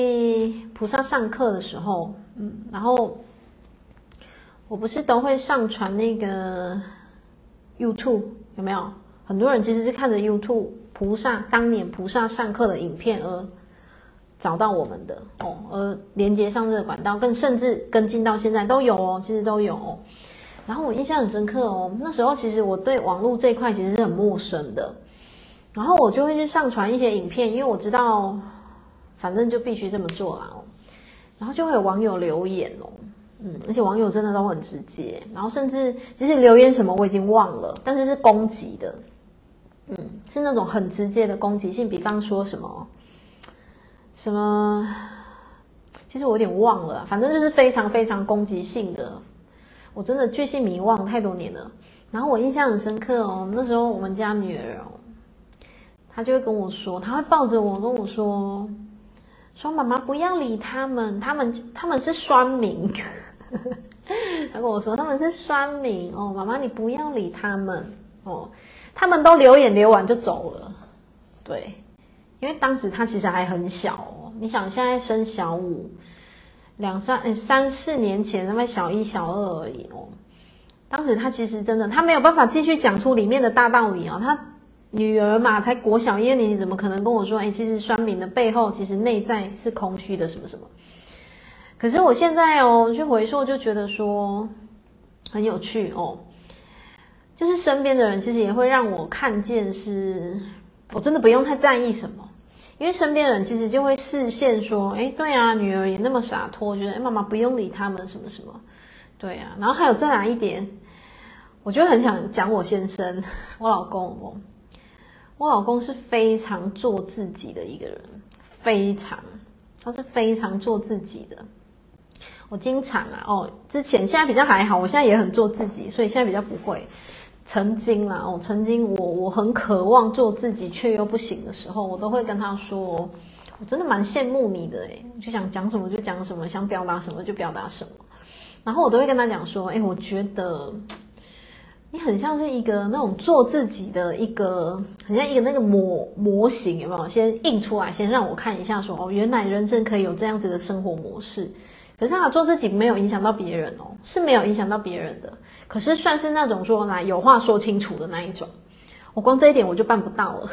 Speaker 1: 菩萨上课的时候，嗯，然后我不是都会上传那个 YouTube 有没有？很多人其实是看着 YouTube 菩萨当年菩萨上课的影片而找到我们的哦，而连接上这个管道，更甚至跟进到现在都有哦，其实都有哦。然后我印象很深刻哦，那时候其实我对网络这一块其实是很陌生的，然后我就会去上传一些影片，因为我知道。反正就必须这么做啦哦，然后就会有网友留言哦，嗯，而且网友真的都很直接，然后甚至其实留言什么我已经忘了，但是是攻击的，嗯，是那种很直接的攻击性，比方说什么什么，其实我有点忘了，反正就是非常非常攻击性的，我真的巨细迷忘太多年了，然后我印象很深刻哦，那时候我们家女儿哦，她就会跟我说，她会抱着我跟我说。说妈妈不要理他们，他们他们是酸民。他跟我说他们是酸民哦，妈妈你不要理他们哦，他们都留言留完就走了。对，因为当时他其实还很小哦，你想现在升小五，两三诶三四年前那么小一小二而已哦，当时他其实真的他没有办法继续讲出里面的大道理哦，他。女儿嘛，才国小一年，你怎么可能跟我说？哎，其实酸民的背后，其实内在是空虚的，什么什么？可是我现在哦，去回溯，就觉得说很有趣哦。就是身边的人，其实也会让我看见，是我真的不用太在意什么，因为身边人其实就会视线说，哎，对啊，女儿也那么洒脱，觉得哎，妈妈不用理他们，什么什么，对啊。然后还有再来一点，我就很想讲我先生，我老公哦。我老公是非常做自己的一个人，非常，他是非常做自己的。我经常啊，哦，之前现在比较还好，我现在也很做自己，所以现在比较不会。曾经啦，我，曾经我我很渴望做自己却又不行的时候，我都会跟他说，我真的蛮羡慕你的诶，就想讲什么就讲什么，想表达什么就表达什么。然后我都会跟他讲说，诶，我觉得。你很像是一个那种做自己的一个，很像一个那个模模型，有没有？先印出来，先让我看一下说，说哦，原来人生可以有这样子的生活模式。可是他做自己没有影响到别人哦，是没有影响到别人的。可是算是那种说来有话说清楚的那一种。我光这一点我就办不到了。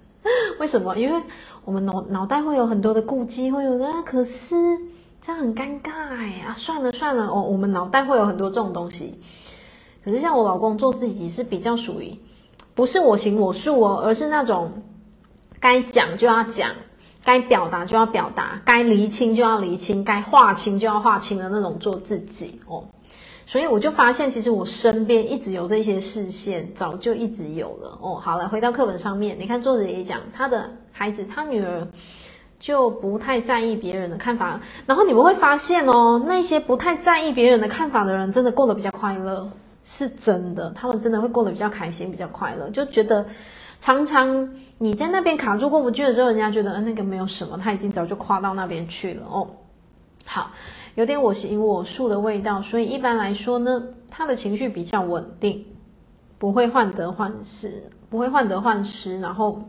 Speaker 1: 为什么？因为我们脑脑袋会有很多的顾忌，会有的。可是这样很尴尬呀，算了算了哦，我们脑袋会有很多这种东西。可是像我老公做自己是比较属于，不是我行我素哦，而是那种该讲就要讲，该表达就要表达，该厘清就要厘清，该划清就要划清的那种做自己哦。所以我就发现，其实我身边一直有这些视线，早就一直有了哦。好了，回到课本上面，你看作者也讲，他的孩子，他女儿就不太在意别人的看法，然后你们会发现哦，那些不太在意别人的看法的人，真的过得比较快乐。是真的，他们真的会过得比较开心，比较快乐，就觉得常常你在那边卡住过不去的时候，人家觉得呃那个没有什么，他已经早就跨到那边去了哦。好，有点我行我素的味道，所以一般来说呢，他的情绪比较稳定，不会患得患失，不会患得患失，然后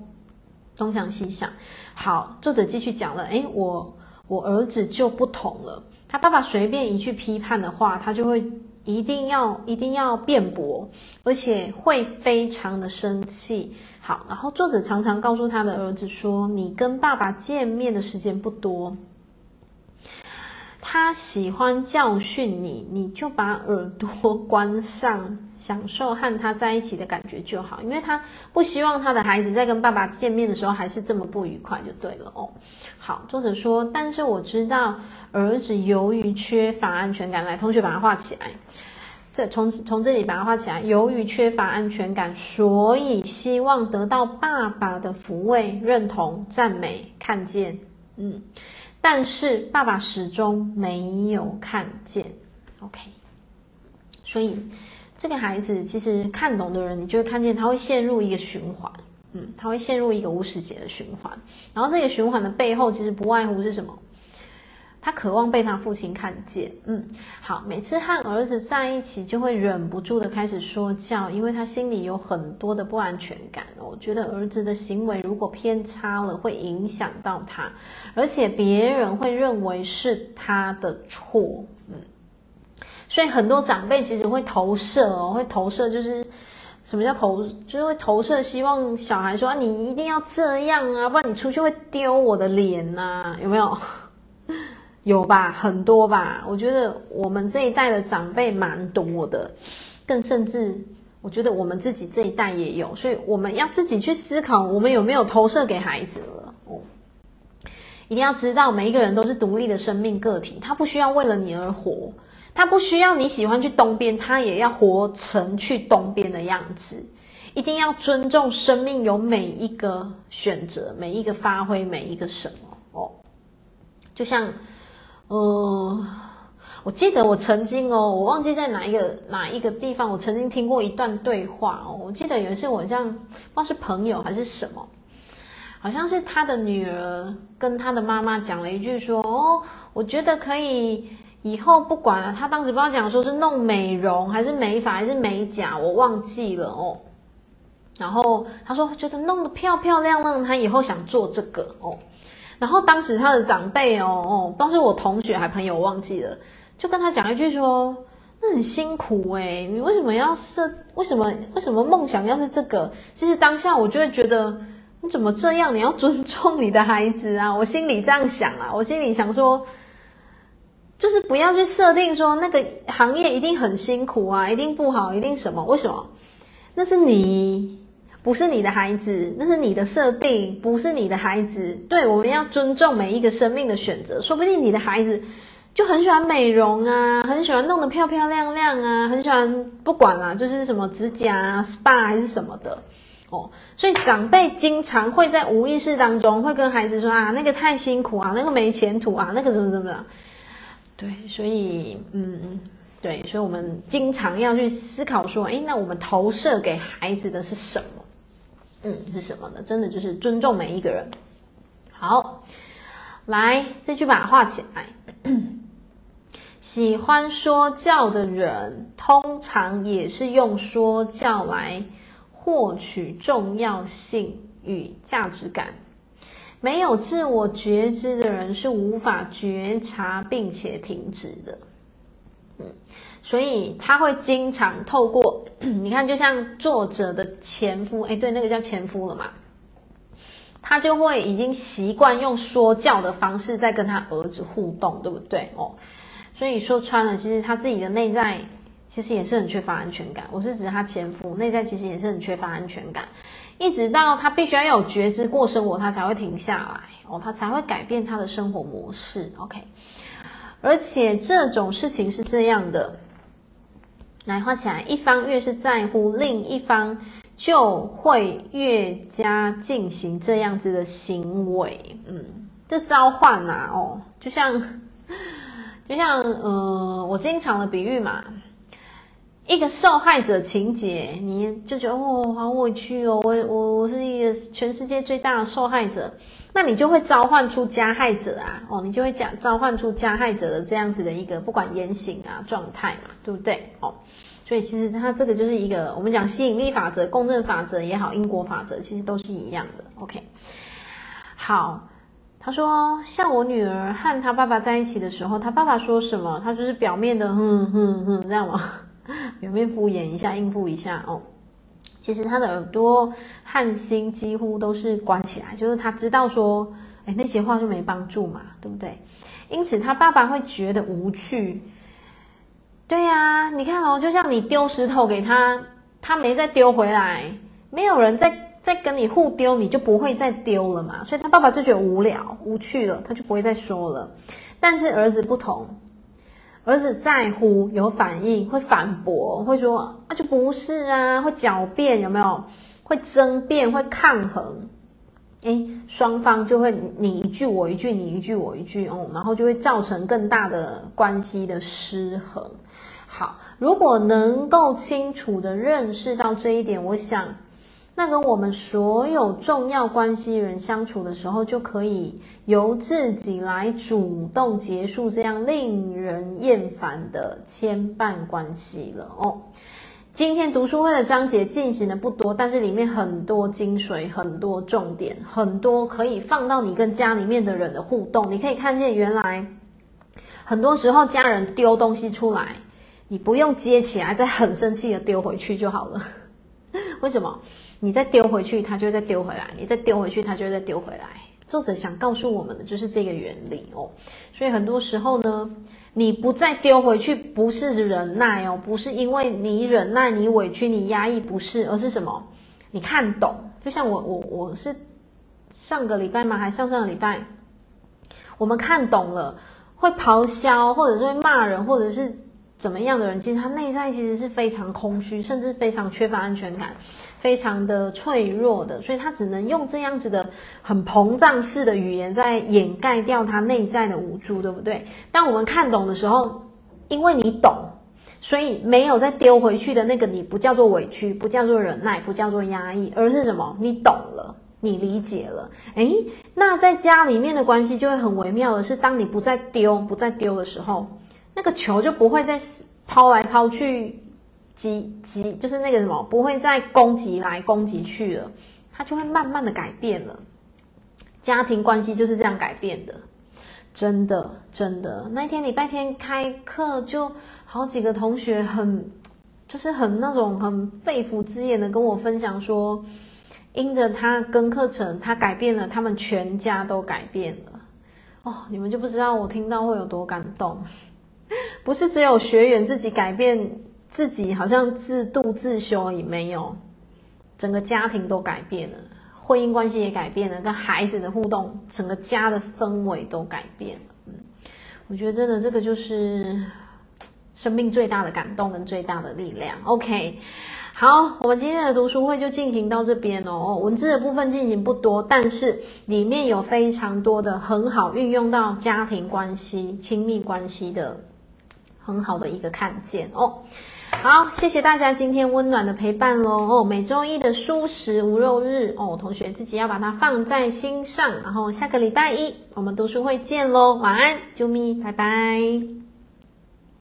Speaker 1: 东想西想。好，作者继续讲了，诶，我我儿子就不同了，他爸爸随便一句批判的话，他就会。一定要一定要辩驳，而且会非常的生气，好，然后作者常常告诉他的儿子说：“你跟爸爸见面的时间不多。”他喜欢教训你，你就把耳朵关上，享受和他在一起的感觉就好。因为他不希望他的孩子在跟爸爸见面的时候还是这么不愉快，就对了哦。好，作者说，但是我知道儿子由于缺乏安全感，来，同学把它画起来。这从从这里把它画起来。由于缺乏安全感，所以希望得到爸爸的抚慰、认同、赞美、看见。嗯。但是爸爸始终没有看见，OK，所以这个孩子其实看懂的人，你就会看见他会陷入一个循环，嗯，他会陷入一个无始节的循环。然后这个循环的背后，其实不外乎是什么？他渴望被他父亲看见，嗯，好，每次和儿子在一起，就会忍不住的开始说教，因为他心里有很多的不安全感。我觉得儿子的行为如果偏差了，会影响到他，而且别人会认为是他的错，嗯，所以很多长辈其实会投射哦，会投射，就是什么叫投，就是会投射，希望小孩说啊，你一定要这样啊，不然你出去会丢我的脸呐，有没有？有吧，很多吧。我觉得我们这一代的长辈蛮多的，更甚至，我觉得我们自己这一代也有。所以我们要自己去思考，我们有没有投射给孩子了？哦，一定要知道，每一个人都是独立的生命个体，他不需要为了你而活，他不需要你喜欢去东边，他也要活成去东边的样子。一定要尊重生命有每一个选择，每一个发挥，每一个什么哦，就像。呃，我记得我曾经哦，我忘记在哪一个哪一个地方，我曾经听过一段对话哦。我记得有一次我这样，不知道是朋友还是什么，好像是他的女儿跟他的妈妈讲了一句说：“哦，我觉得可以以后不管了。”他当时不知道讲说是弄美容还是美发还是美甲，我忘记了哦。然后他说觉得弄得漂漂亮亮，他以后想做这个哦。然后当时他的长辈哦哦，当时我同学还朋友忘记了，就跟他讲一句说：“那很辛苦诶，你为什么要设？为什么为什么梦想要是这个？”其实当下我就会觉得你怎么这样？你要尊重你的孩子啊！我心里这样想啊，我心里想说，就是不要去设定说那个行业一定很辛苦啊，一定不好，一定什么？为什么？那是你。不是你的孩子，那是你的设定，不是你的孩子。对，我们要尊重每一个生命的选择。说不定你的孩子就很喜欢美容啊，很喜欢弄得漂漂亮亮啊，很喜欢不管啦、啊，就是什么指甲啊、SPA 还是什么的哦。所以长辈经常会在无意识当中会跟孩子说啊，那个太辛苦啊，那个没前途啊，那个怎么怎么的。对，所以嗯，对，所以我们经常要去思考说，诶，那我们投射给孩子的是什么？嗯，是什么呢？真的就是尊重每一个人。好，来这句把它画起来。喜欢说教的人，通常也是用说教来获取重要性与价值感。没有自我觉知的人是无法觉察并且停止的。所以他会经常透过，你看，就像作者的前夫，哎，对，那个叫前夫了嘛，他就会已经习惯用说教的方式在跟他儿子互动，对不对？哦，所以说穿了，其实他自己的内在其实也是很缺乏安全感。我是指他前夫内在其实也是很缺乏安全感，一直到他必须要有觉知过生活，他才会停下来，哦，他才会改变他的生活模式。OK，而且这种事情是这样的。来画起来，一方越是在乎，另一方就会越加进行这样子的行为。嗯，这召唤呐、啊，哦，就像，就像，呃，我经常的比喻嘛，一个受害者情节，你就觉得哦，好委屈哦，我我我是一个全世界最大的受害者，那你就会召唤出加害者啊，哦，你就会讲召唤出加害者的这样子的一个不管言行啊状态嘛，对不对？哦。所以其实它这个就是一个我们讲吸引力法则、共振法则也好，因果法则其实都是一样的。OK，好，他说像我女儿和她爸爸在一起的时候，她爸爸说什么，她就是表面的哼哼哼这样吗？表面敷衍一下，应付一下哦。其实他的耳朵和心几乎都是关起来，就是他知道说，哎，那些话就没帮助嘛，对不对？因此他爸爸会觉得无趣。对呀，你看哦，就像你丢石头给他，他没再丢回来，没有人再再跟你互丢，你就不会再丢了嘛。所以他爸爸就觉得无聊、无趣了，他就不会再说了。但是儿子不同。儿子在乎，有反应，会反驳，会说啊，就不是啊，会狡辩，有没有？会争辩，会抗衡，诶，双方就会你一句我一句，你一句我一句哦，然后就会造成更大的关系的失衡。好，如果能够清楚地认识到这一点，我想。那跟我们所有重要关系人相处的时候，就可以由自己来主动结束这样令人厌烦的牵绊关系了哦。今天读书会的章节进行的不多，但是里面很多精髓，很多重点，很多可以放到你跟家里面的人的互动。你可以看见，原来很多时候家人丢东西出来，你不用接起来，再很生气的丢回去就好了。为什么？你再丢回去，它就会再丢回来；你再丢回去，它就会再丢回来。作者想告诉我们的就是这个原理哦。所以很多时候呢，你不再丢回去，不是忍耐哦，不是因为你忍耐、你委屈、你压抑，不是，而是什么？你看懂。就像我，我，我是上个礼拜吗？还上上个礼拜，我们看懂了，会咆哮，或者是会骂人，或者是。怎么样的人，其实他内在其实是非常空虚，甚至非常缺乏安全感，非常的脆弱的，所以他只能用这样子的很膨胀式的语言在掩盖掉他内在的无助，对不对？当我们看懂的时候，因为你懂，所以没有再丢回去的那个你，不叫做委屈，不叫做忍耐，不叫做压抑，而是什么？你懂了，你理解了。诶，那在家里面的关系就会很微妙的是，当你不再丢，不再丢的时候。那个球就不会再抛来抛去，击击就是那个什么，不会再攻击来攻击去了，它就会慢慢的改变了。家庭关系就是这样改变的，真的真的。那一天礼拜天开课，就好几个同学很，就是很那种很肺腑之言的跟我分享说，因着他跟课程，他改变了，他们全家都改变了。哦，你们就不知道我听到会有多感动。不是只有学员自己改变自己，好像自度自修也没有，整个家庭都改变了，婚姻关系也改变了，跟孩子的互动，整个家的氛围都改变了。嗯，我觉得真的这个就是 生命最大的感动跟最大的力量。OK，好，我们今天的读书会就进行到这边哦。文字的部分进行不多，但是里面有非常多的很好运用到家庭关系、亲密关系的。很好的一个看见哦，好，谢谢大家今天温暖的陪伴喽哦。每周一的蔬食无肉日哦，同学自己要把它放在心上，然后下个礼拜一我们读书会见喽，晚安，啾咪，拜拜。